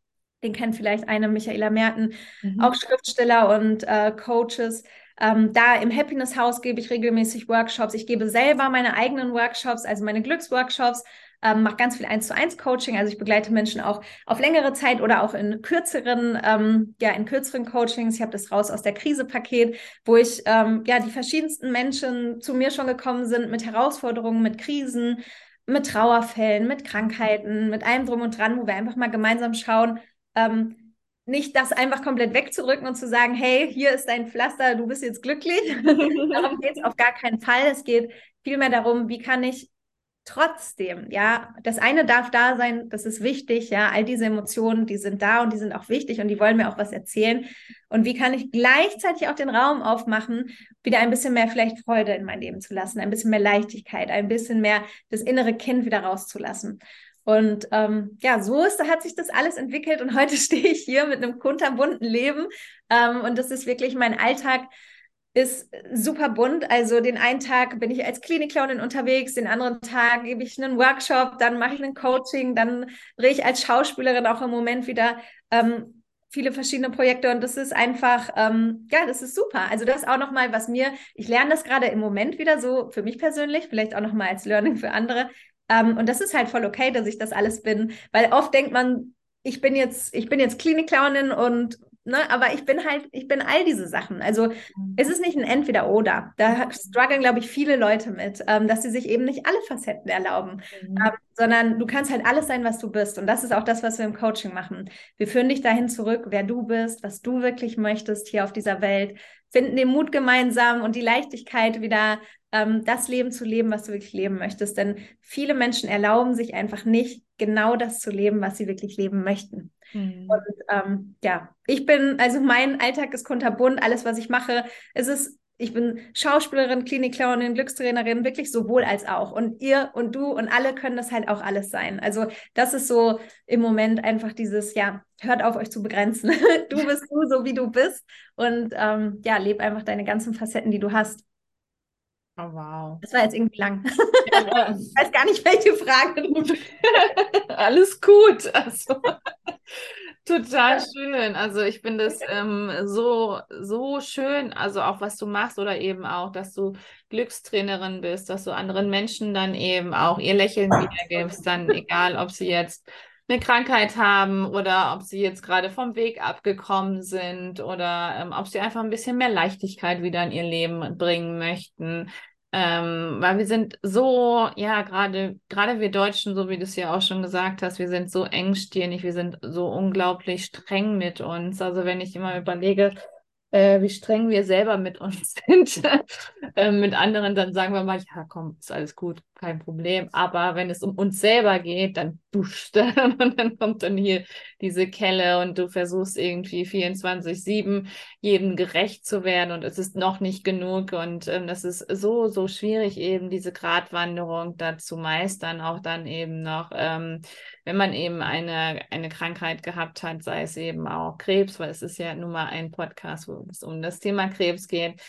den kennt vielleicht eine, Michaela Merten, mhm. auch Schriftsteller und äh, Coaches, ähm, da im Happiness House gebe ich regelmäßig Workshops. Ich gebe selber meine eigenen Workshops, also meine Glücksworkshops. Ähm, mache ganz viel eins zu eins Coaching, also ich begleite Menschen auch auf längere Zeit oder auch in kürzeren, ähm, ja in kürzeren Coachings. Ich habe das raus aus der Krise Paket, wo ich ähm, ja die verschiedensten Menschen zu mir schon gekommen sind mit Herausforderungen, mit Krisen, mit Trauerfällen, mit Krankheiten, mit allem drum und dran, wo wir einfach mal gemeinsam schauen, ähm, nicht das einfach komplett wegzurücken und zu sagen, hey, hier ist dein Pflaster, du bist jetzt glücklich. darum geht es auf gar keinen Fall. Es geht vielmehr darum, wie kann ich trotzdem, ja, das eine darf da sein, das ist wichtig, ja, all diese Emotionen, die sind da und die sind auch wichtig und die wollen mir auch was erzählen. Und wie kann ich gleichzeitig auch den Raum aufmachen, wieder ein bisschen mehr vielleicht Freude in mein Leben zu lassen, ein bisschen mehr Leichtigkeit, ein bisschen mehr das innere Kind wieder rauszulassen. Und ähm, ja, so ist, hat sich das alles entwickelt und heute stehe ich hier mit einem kunterbunten Leben ähm, und das ist wirklich mein Alltag ist super bunt. Also den einen Tag bin ich als Klinikclownin unterwegs, den anderen Tag gebe ich einen Workshop, dann mache ich ein Coaching, dann drehe ich als Schauspielerin auch im Moment wieder ähm, viele verschiedene Projekte und das ist einfach, ähm, ja, das ist super. Also das ist auch nochmal, was mir, ich lerne das gerade im Moment wieder so für mich persönlich, vielleicht auch nochmal als Learning für andere. Ähm, und das ist halt voll okay, dass ich das alles bin, weil oft denkt man, ich bin jetzt, ich bin jetzt Klinikclownin und Ne, aber ich bin halt, ich bin all diese Sachen. Also mhm. es ist nicht ein Entweder-Oder. Da strugglen, glaube ich, viele Leute mit, ähm, dass sie sich eben nicht alle Facetten erlauben, mhm. ähm, sondern du kannst halt alles sein, was du bist. Und das ist auch das, was wir im Coaching machen. Wir führen dich dahin zurück, wer du bist, was du wirklich möchtest hier auf dieser Welt, finden den Mut gemeinsam und die Leichtigkeit wieder ähm, das Leben zu leben, was du wirklich leben möchtest. Denn viele Menschen erlauben sich einfach nicht, genau das zu leben, was sie wirklich leben möchten. Mhm. Und ähm, ja, ich bin, also mein Alltag ist kunterbunt, alles, was ich mache, es ist ich bin Schauspielerin, Klinikclownin, Glückstrainerin, wirklich sowohl als auch. Und ihr und du und alle können das halt auch alles sein. Also das ist so im Moment einfach dieses, ja, hört auf euch zu begrenzen. du bist du, so wie du bist. Und ähm, ja, leb einfach deine ganzen Facetten, die du hast. Oh, wow. Das war jetzt irgendwie lang. Ja. ich weiß gar nicht, welche Frage. Alles gut. Also, total schön. Also ich finde es ähm, so, so schön, also auch was du machst oder eben auch, dass du Glückstrainerin bist, dass du anderen Menschen dann eben auch ihr Lächeln wiedergibst, dann egal, ob sie jetzt eine Krankheit haben oder ob sie jetzt gerade vom Weg abgekommen sind oder ähm, ob sie einfach ein bisschen mehr Leichtigkeit wieder in ihr Leben bringen möchten. Ähm, weil wir sind so, ja, gerade, gerade wir Deutschen, so wie du es ja auch schon gesagt hast, wir sind so engstirnig, wir sind so unglaublich streng mit uns. Also wenn ich immer überlege, äh, wie streng wir selber mit uns sind, äh, mit anderen, dann sagen wir mal, ja, komm, ist alles gut, kein Problem. Aber wenn es um uns selber geht, dann duscht und dann kommt dann hier diese Kelle und du versuchst irgendwie 24-7 jedem gerecht zu werden und es ist noch nicht genug und ähm, das ist so, so schwierig eben diese Gratwanderung da zu meistern, auch dann eben noch, ähm, wenn man eben eine, eine Krankheit gehabt hat, sei es eben auch Krebs, weil es ist ja nun mal ein Podcast, wo es um das Thema Krebs geht,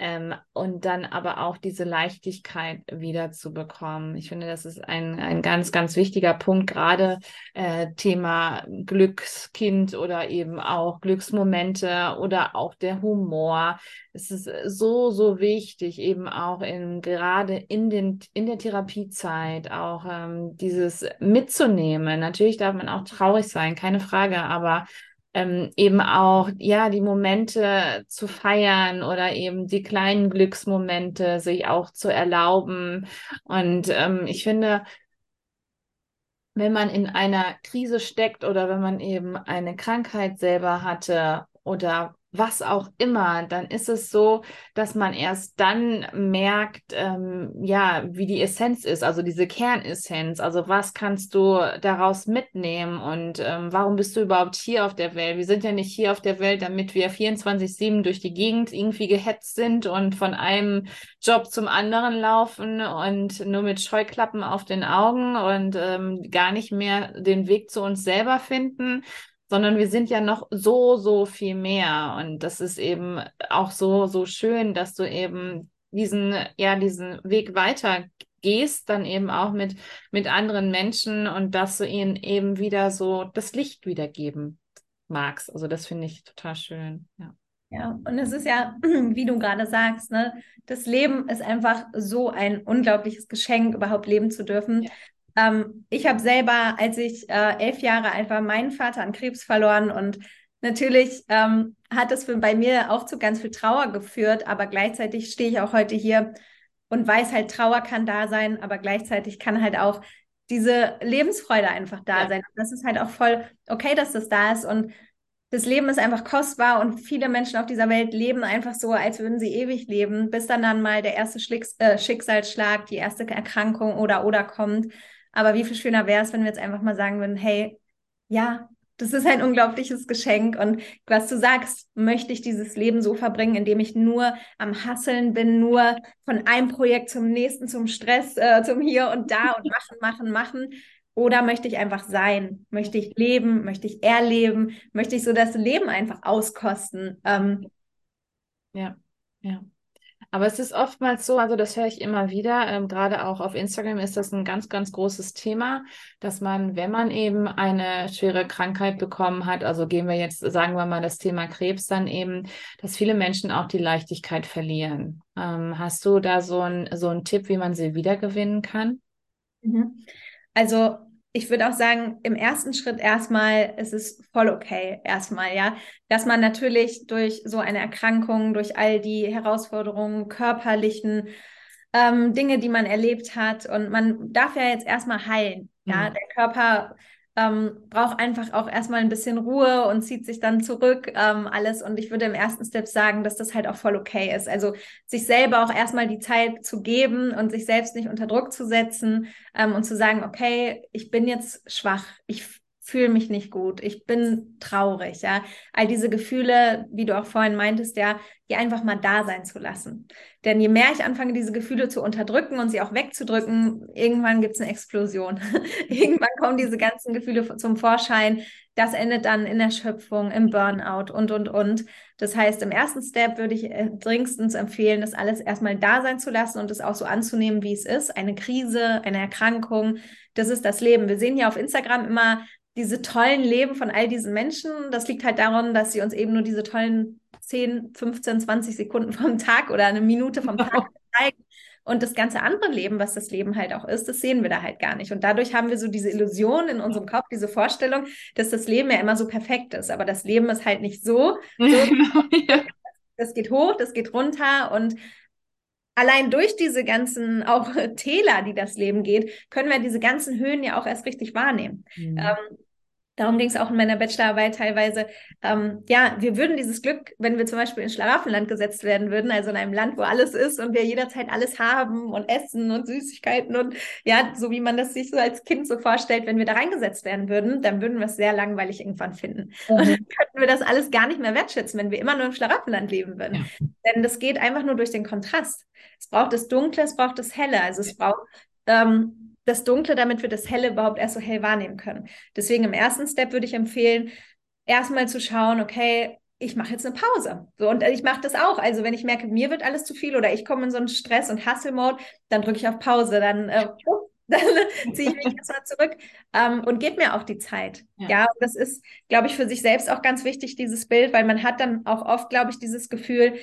ähm, und dann aber auch diese Leichtigkeit wiederzubekommen. Ich finde, das ist ein, ein ganz, ganz wichtiger Punkt, gerade äh, Thema Glückskind oder eben auch Glücksmomente oder auch der Humor. Es ist so, so wichtig, eben auch in, gerade in, den, in der Therapiezeit auch ähm, dieses mitzunehmen. Natürlich darf man auch traurig sein, keine Frage, aber ähm, eben auch ja die Momente zu feiern oder eben die kleinen Glücksmomente sich auch zu erlauben. Und ähm, ich finde, wenn man in einer Krise steckt oder wenn man eben eine Krankheit selber hatte oder was auch immer, dann ist es so, dass man erst dann merkt, ähm, ja, wie die Essenz ist, also diese Kernessenz. Also was kannst du daraus mitnehmen und ähm, warum bist du überhaupt hier auf der Welt? Wir sind ja nicht hier auf der Welt, damit wir 24/7 durch die Gegend irgendwie gehetzt sind und von einem Job zum anderen laufen und nur mit Scheuklappen auf den Augen und ähm, gar nicht mehr den Weg zu uns selber finden sondern wir sind ja noch so, so viel mehr. Und das ist eben auch so, so schön, dass du eben diesen, ja, diesen Weg weiter gehst, dann eben auch mit, mit anderen Menschen und dass du ihnen eben wieder so das Licht wiedergeben magst. Also das finde ich total schön, ja. Ja, und es ist ja, wie du gerade sagst, ne, das Leben ist einfach so ein unglaubliches Geschenk, überhaupt leben zu dürfen. Ja. Ähm, ich habe selber, als ich äh, elf Jahre alt war, meinen Vater an Krebs verloren und natürlich ähm, hat es für, bei mir auch zu ganz viel Trauer geführt, aber gleichzeitig stehe ich auch heute hier und weiß halt, Trauer kann da sein, aber gleichzeitig kann halt auch diese Lebensfreude einfach da ja. sein. das ist halt auch voll okay, dass das da ist und das Leben ist einfach kostbar und viele Menschen auf dieser Welt leben einfach so, als würden sie ewig leben, bis dann dann mal der erste Schlicks äh, Schicksalsschlag, die erste Erkrankung oder oder kommt. Aber wie viel schöner wäre es, wenn wir jetzt einfach mal sagen würden, hey, ja, das ist ein unglaubliches Geschenk. Und was du sagst, möchte ich dieses Leben so verbringen, indem ich nur am Hasseln bin, nur von einem Projekt zum nächsten, zum Stress, äh, zum Hier und Da und machen, machen, machen. Oder möchte ich einfach sein? Möchte ich leben? Möchte ich erleben? Möchte ich so das Leben einfach auskosten? Ähm, ja. Ja. Aber es ist oftmals so, also das höre ich immer wieder, ähm, gerade auch auf Instagram ist das ein ganz, ganz großes Thema, dass man, wenn man eben eine schwere Krankheit bekommen hat, also gehen wir jetzt, sagen wir mal, das Thema Krebs dann eben, dass viele Menschen auch die Leichtigkeit verlieren. Ähm, hast du da so ein, so einen Tipp, wie man sie wiedergewinnen kann? Mhm. Also ich würde auch sagen, im ersten Schritt erstmal ist es voll okay, erstmal, ja, dass man natürlich durch so eine Erkrankung, durch all die Herausforderungen, körperlichen ähm, Dinge, die man erlebt hat, und man darf ja jetzt erstmal heilen, ja, mhm. der Körper ähm, braucht einfach auch erstmal ein bisschen Ruhe und zieht sich dann zurück, ähm, alles. Und ich würde im ersten Step sagen, dass das halt auch voll okay ist. Also sich selber auch erstmal die Zeit zu geben und sich selbst nicht unter Druck zu setzen ähm, und zu sagen, okay, ich bin jetzt schwach, ich fühle mich nicht gut, ich bin traurig, ja. All diese Gefühle, wie du auch vorhin meintest, ja, die einfach mal da sein zu lassen. Denn je mehr ich anfange, diese Gefühle zu unterdrücken und sie auch wegzudrücken, irgendwann gibt es eine Explosion. irgendwann kommen diese ganzen Gefühle zum Vorschein. Das endet dann in Erschöpfung, im Burnout und, und, und. Das heißt, im ersten Step würde ich äh, dringendstens empfehlen, das alles erstmal da sein zu lassen und es auch so anzunehmen, wie es ist. Eine Krise, eine Erkrankung, das ist das Leben. Wir sehen hier auf Instagram immer diese tollen Leben von all diesen Menschen, das liegt halt daran, dass sie uns eben nur diese tollen 10, 15, 20 Sekunden vom Tag oder eine Minute vom Tag zeigen. Und das ganze andere Leben, was das Leben halt auch ist, das sehen wir da halt gar nicht. Und dadurch haben wir so diese Illusion in unserem Kopf, diese Vorstellung, dass das Leben ja immer so perfekt ist. Aber das Leben ist halt nicht so. so ja. Das geht hoch, das geht runter und allein durch diese ganzen auch Täler, die das Leben geht, können wir diese ganzen Höhen ja auch erst richtig wahrnehmen. Mhm. Ähm, Darum ging es auch in meiner Bachelorarbeit teilweise. Ähm, ja, wir würden dieses Glück, wenn wir zum Beispiel in Schlaraffenland gesetzt werden würden, also in einem Land, wo alles ist und wir jederzeit alles haben und Essen und Süßigkeiten und ja, so wie man das sich so als Kind so vorstellt, wenn wir da reingesetzt werden würden, dann würden wir es sehr langweilig irgendwann finden. Mhm. Und dann könnten wir das alles gar nicht mehr wertschätzen, wenn wir immer nur im Schlaraffenland leben würden. Ja. Denn das geht einfach nur durch den Kontrast. Es braucht das Dunkle, es braucht das Helle. Also es braucht ähm, das Dunkle, damit wir das Helle überhaupt erst so hell wahrnehmen können. Deswegen im ersten Step würde ich empfehlen, erstmal zu schauen, okay, ich mache jetzt eine Pause. So, und ich mache das auch. Also wenn ich merke, mir wird alles zu viel oder ich komme in so einen Stress- und Hustle-Mode, dann drücke ich auf Pause, dann, äh, dann ziehe ich mich erstmal zurück ähm, und gebe mir auch die Zeit. Ja, ja das ist, glaube ich, für sich selbst auch ganz wichtig, dieses Bild, weil man hat dann auch oft, glaube ich, dieses Gefühl,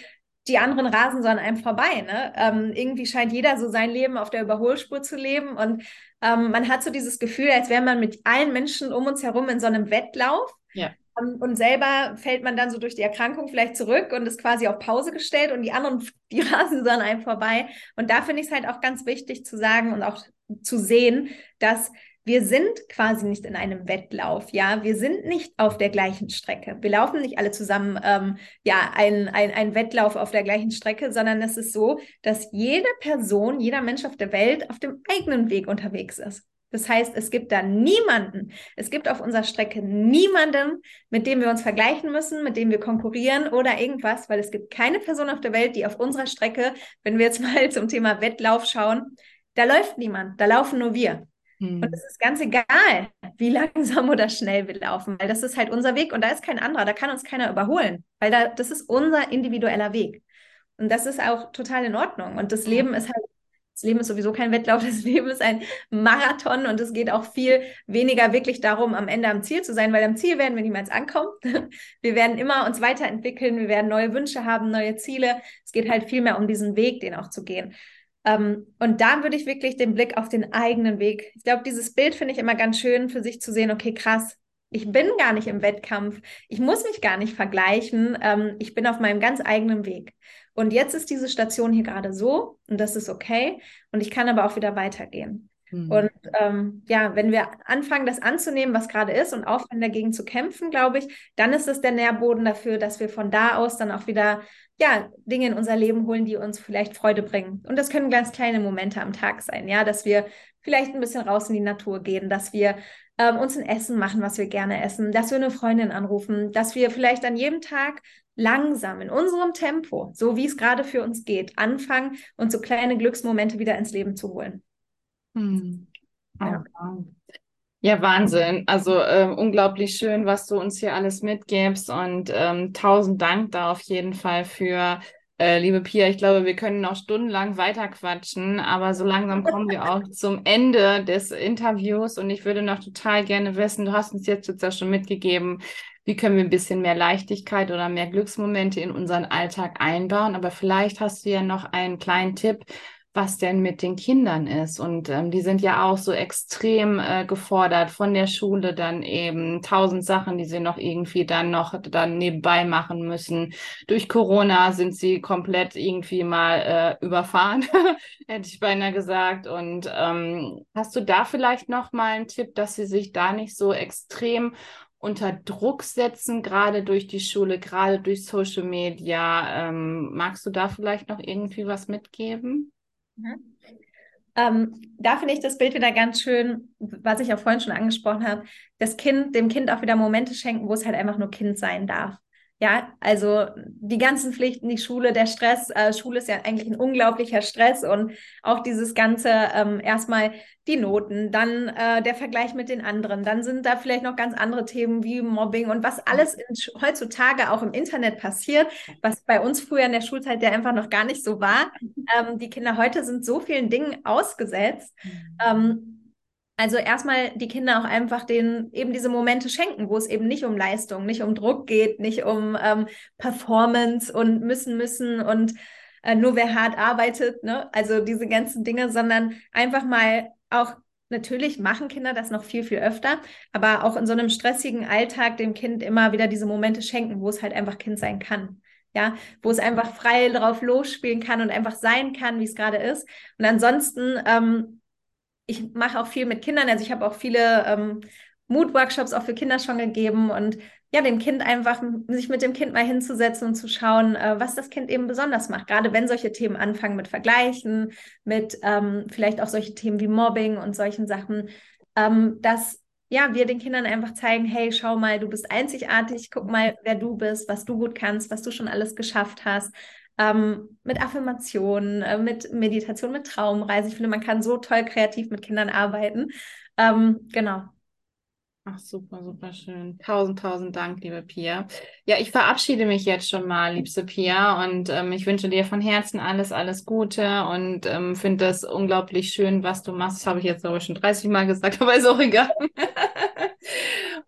die anderen rasen so an einem vorbei. Ne? Ähm, irgendwie scheint jeder so sein Leben auf der Überholspur zu leben und ähm, man hat so dieses Gefühl, als wäre man mit allen Menschen um uns herum in so einem Wettlauf. Ja. Um, ähm, und selber fällt man dann so durch die Erkrankung vielleicht zurück und ist quasi auf Pause gestellt und die anderen, die rasen so an einem vorbei. Und da finde ich es halt auch ganz wichtig zu sagen und auch zu sehen, dass wir sind quasi nicht in einem Wettlauf, ja, wir sind nicht auf der gleichen Strecke. Wir laufen nicht alle zusammen, ähm, ja, ein, ein, ein Wettlauf auf der gleichen Strecke, sondern es ist so, dass jede Person, jeder Mensch auf der Welt auf dem eigenen Weg unterwegs ist. Das heißt, es gibt da niemanden, es gibt auf unserer Strecke niemanden, mit dem wir uns vergleichen müssen, mit dem wir konkurrieren oder irgendwas, weil es gibt keine Person auf der Welt, die auf unserer Strecke, wenn wir jetzt mal zum Thema Wettlauf schauen, da läuft niemand, da laufen nur wir. Hm. Und es ist ganz egal, wie langsam oder schnell wir laufen, weil das ist halt unser Weg und da ist kein anderer, da kann uns keiner überholen, weil da, das ist unser individueller Weg. Und das ist auch total in Ordnung. Und das Leben ist halt, das Leben ist sowieso kein Wettlauf, das Leben ist ein Marathon und es geht auch viel weniger wirklich darum, am Ende am Ziel zu sein, weil am Ziel werden wir niemals ankommen. Wir werden immer uns weiterentwickeln, wir werden neue Wünsche haben, neue Ziele. Es geht halt viel mehr um diesen Weg, den auch zu gehen. Ähm, und da würde ich wirklich den Blick auf den eigenen Weg. Ich glaube, dieses Bild finde ich immer ganz schön für sich zu sehen, okay, krass, ich bin gar nicht im Wettkampf, ich muss mich gar nicht vergleichen, ähm, ich bin auf meinem ganz eigenen Weg. Und jetzt ist diese Station hier gerade so und das ist okay und ich kann aber auch wieder weitergehen. Mhm. Und ähm, ja, wenn wir anfangen, das anzunehmen, was gerade ist und aufhören, dagegen zu kämpfen, glaube ich, dann ist es der Nährboden dafür, dass wir von da aus dann auch wieder ja, Dinge in unser Leben holen, die uns vielleicht Freude bringen. Und das können ganz kleine Momente am Tag sein, ja, dass wir vielleicht ein bisschen raus in die Natur gehen, dass wir ähm, uns ein Essen machen, was wir gerne essen, dass wir eine Freundin anrufen, dass wir vielleicht an jedem Tag langsam in unserem Tempo, so wie es gerade für uns geht, anfangen und so kleine Glücksmomente wieder ins Leben zu holen. Hm. Ja. Ja, Wahnsinn. Also ähm, unglaublich schön, was du uns hier alles mitgibst und ähm, tausend Dank da auf jeden Fall für Äh, liebe Pia, ich glaube, wir können noch stundenlang weiterquatschen, aber so langsam kommen wir auch zum Ende des Interviews und ich würde noch total gerne wissen, du hast uns jetzt, jetzt ja schon mitgegeben, wie können wir ein bisschen mehr Leichtigkeit oder mehr Glücksmomente in unseren Alltag einbauen, aber vielleicht hast du ja noch einen kleinen Tipp, was denn mit den Kindern ist. Und ähm, die sind ja auch so extrem äh, gefordert von der Schule dann eben tausend Sachen, die sie noch irgendwie dann noch dann nebenbei machen müssen. Durch Corona sind sie komplett irgendwie mal äh, überfahren, hätte ich beinahe gesagt. Und ähm, hast du da vielleicht noch mal einen Tipp, dass sie sich da nicht so extrem unter Druck setzen, gerade durch die Schule, gerade durch Social Media. Ähm, magst du da vielleicht noch irgendwie was mitgeben? Mhm. Ähm, da finde ich das Bild wieder ganz schön, was ich auch vorhin schon angesprochen habe, das Kind, dem Kind auch wieder Momente schenken, wo es halt einfach nur Kind sein darf. Ja, also die ganzen Pflichten, die Schule, der Stress, äh, Schule ist ja eigentlich ein unglaublicher Stress und auch dieses ganze ähm, erstmal die Noten, dann äh, der Vergleich mit den anderen, dann sind da vielleicht noch ganz andere Themen wie Mobbing und was alles in, heutzutage auch im Internet passiert, was bei uns früher in der Schulzeit ja einfach noch gar nicht so war. Ähm, die Kinder heute sind so vielen Dingen ausgesetzt. Mhm. Ähm, also erstmal die Kinder auch einfach den eben diese Momente schenken, wo es eben nicht um Leistung, nicht um Druck geht, nicht um ähm, Performance und müssen müssen und äh, nur wer hart arbeitet, ne? Also diese ganzen Dinge, sondern einfach mal auch Natürlich machen Kinder das noch viel, viel öfter, aber auch in so einem stressigen Alltag dem Kind immer wieder diese Momente schenken, wo es halt einfach Kind sein kann. Ja, wo es einfach frei drauf losspielen kann und einfach sein kann, wie es gerade ist. Und ansonsten ähm, ich mache auch viel mit Kindern, also ich habe auch viele ähm, Mood-Workshops auch für Kinder schon gegeben und ja, dem Kind einfach, sich mit dem Kind mal hinzusetzen und zu schauen, äh, was das Kind eben besonders macht. Gerade wenn solche Themen anfangen mit Vergleichen, mit ähm, vielleicht auch solche Themen wie Mobbing und solchen Sachen, ähm, dass ja, wir den Kindern einfach zeigen, hey, schau mal, du bist einzigartig, guck mal, wer du bist, was du gut kannst, was du schon alles geschafft hast ähm, mit Affirmationen, äh, mit Meditation, mit Traumreise. Ich finde, man kann so toll kreativ mit Kindern arbeiten. Ähm, genau. Ach, super, super schön. Tausend, tausend Dank, liebe Pia. Ja, ich verabschiede mich jetzt schon mal, liebste Pia, und ähm, ich wünsche dir von Herzen alles, alles Gute und ähm, finde das unglaublich schön, was du machst. Das habe ich jetzt aber schon 30 Mal gesagt, aber ist auch egal.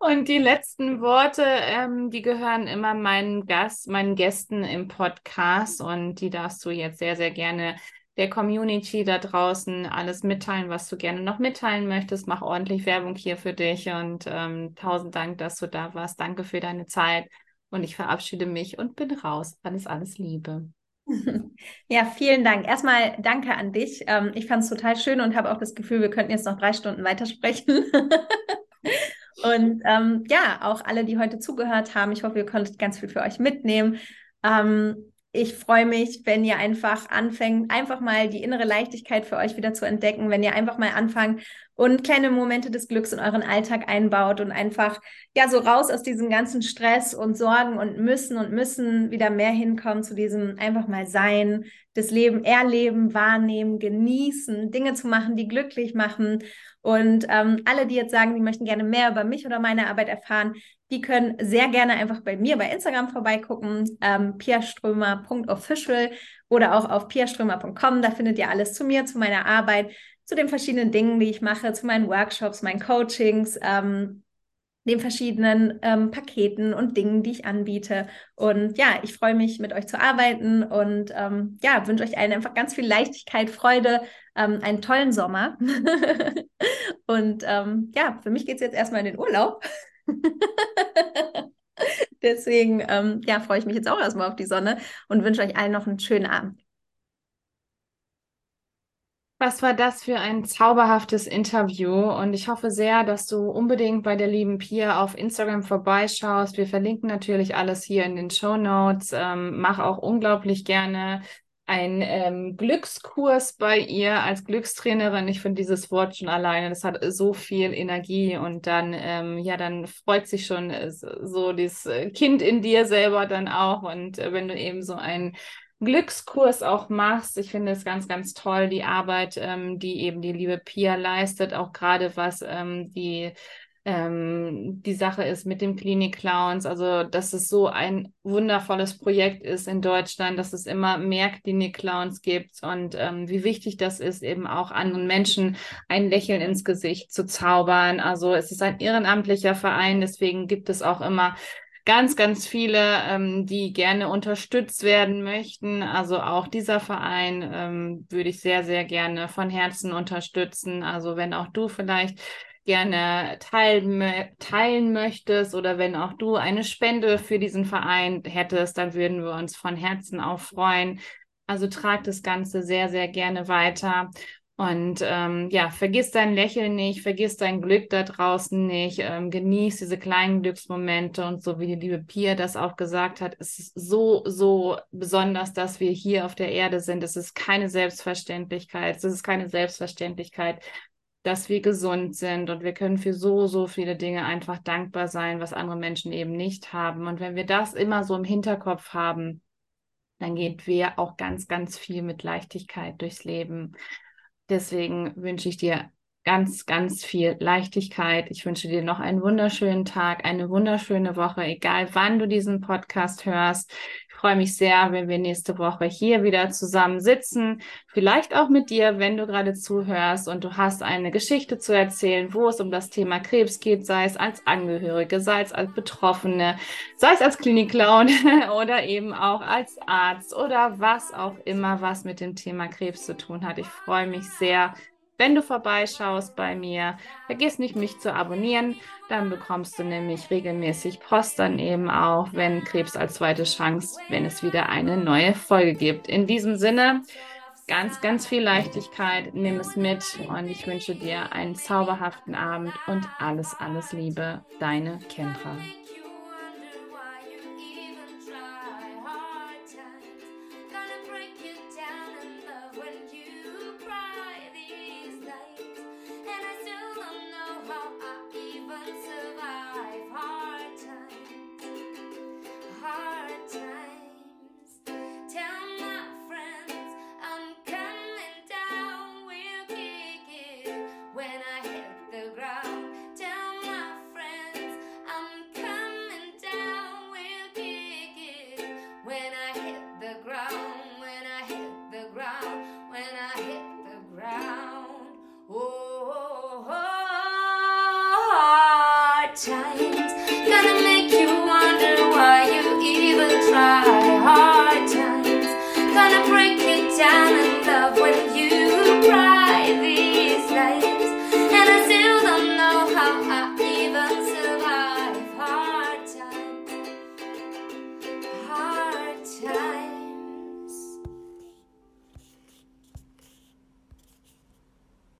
Und die letzten Worte, ähm, die gehören immer meinen Gast, meinen Gästen im Podcast und die darfst du jetzt sehr, sehr gerne der Community da draußen alles mitteilen, was du gerne noch mitteilen möchtest. Mach ordentlich Werbung hier für dich und ähm, tausend Dank, dass du da warst. Danke für deine Zeit und ich verabschiede mich und bin raus. Alles, alles Liebe. Ja, vielen Dank. Erstmal danke an dich. Ähm, ich fand es total schön und habe auch das Gefühl, wir könnten jetzt noch drei Stunden weitersprechen. Und ähm, ja, auch alle, die heute zugehört haben, ich hoffe, ihr konntet ganz viel für euch mitnehmen. Ähm, ich freue mich, wenn ihr einfach anfängt, einfach mal die innere Leichtigkeit für euch wieder zu entdecken, wenn ihr einfach mal anfangt und kleine Momente des Glücks in euren Alltag einbaut und einfach ja so raus aus diesem ganzen Stress und Sorgen und müssen und müssen wieder mehr hinkommen zu diesem einfach mal sein, das Leben erleben, wahrnehmen, genießen, Dinge zu machen, die glücklich machen. Und ähm, alle, die jetzt sagen, die möchten gerne mehr über mich oder meine Arbeit erfahren, die können sehr gerne einfach bei mir bei Instagram vorbeigucken, ähm, piaströmer.official oder auch auf piaströmer.com. Da findet ihr alles zu mir, zu meiner Arbeit, zu den verschiedenen Dingen, die ich mache, zu meinen Workshops, meinen Coachings, ähm, den verschiedenen ähm, Paketen und Dingen, die ich anbiete. Und ja, ich freue mich, mit euch zu arbeiten und ähm, ja, wünsche euch allen einfach ganz viel Leichtigkeit, Freude, ähm, einen tollen Sommer. und ähm, ja, für mich geht es jetzt erstmal in den Urlaub. Deswegen ähm, ja, freue ich mich jetzt auch erstmal auf die Sonne und wünsche euch allen noch einen schönen Abend. Was war das für ein zauberhaftes Interview? Und ich hoffe sehr, dass du unbedingt bei der lieben Pia auf Instagram vorbeischaust. Wir verlinken natürlich alles hier in den Show Notes. Ähm, mach auch unglaublich gerne einen ähm, Glückskurs bei ihr als Glückstrainerin. Ich finde dieses Wort schon alleine, das hat so viel Energie und dann, ähm, ja, dann freut sich schon äh, so dieses Kind in dir selber dann auch. Und äh, wenn du eben so ein Glückskurs auch machst. Ich finde es ganz, ganz toll, die Arbeit, ähm, die eben die liebe Pia leistet, auch gerade was ähm, die ähm, die Sache ist mit dem Klinik Clowns, also dass es so ein wundervolles Projekt ist in Deutschland, dass es immer mehr Klinik Clowns gibt und ähm, wie wichtig das ist, eben auch anderen Menschen ein Lächeln ins Gesicht zu zaubern. Also es ist ein ehrenamtlicher Verein, deswegen gibt es auch immer ganz, ganz viele, ähm, die gerne unterstützt werden möchten. Also auch dieser Verein ähm, würde ich sehr, sehr gerne von Herzen unterstützen. Also wenn auch du vielleicht gerne teilen, teilen möchtest oder wenn auch du eine Spende für diesen Verein hättest, dann würden wir uns von Herzen auch freuen. Also trag das Ganze sehr, sehr gerne weiter. Und ähm, ja, vergiss dein Lächeln nicht, vergiss dein Glück da draußen nicht, ähm, genieß diese kleinen Glücksmomente und so wie die liebe Pia das auch gesagt hat, es ist so, so besonders, dass wir hier auf der Erde sind. Es ist keine Selbstverständlichkeit, es ist keine Selbstverständlichkeit, dass wir gesund sind und wir können für so, so viele Dinge einfach dankbar sein, was andere Menschen eben nicht haben. Und wenn wir das immer so im Hinterkopf haben, dann geht wir auch ganz, ganz viel mit Leichtigkeit durchs Leben. Deswegen wünsche ich dir ganz, ganz viel Leichtigkeit. Ich wünsche dir noch einen wunderschönen Tag, eine wunderschöne Woche, egal wann du diesen Podcast hörst freue mich sehr, wenn wir nächste Woche hier wieder zusammen sitzen. Vielleicht auch mit dir, wenn du gerade zuhörst und du hast eine Geschichte zu erzählen, wo es um das Thema Krebs geht, sei es als Angehörige, sei es als Betroffene, sei es als Klinikclown oder eben auch als Arzt oder was auch immer, was mit dem Thema Krebs zu tun hat. Ich freue mich sehr, wenn du vorbeischaust bei mir, vergiss nicht, mich zu abonnieren. Dann bekommst du nämlich regelmäßig Post dann eben auch, wenn Krebs als zweite Chance, wenn es wieder eine neue Folge gibt. In diesem Sinne, ganz, ganz viel Leichtigkeit. Nimm es mit und ich wünsche dir einen zauberhaften Abend und alles, alles Liebe. Deine Kendra.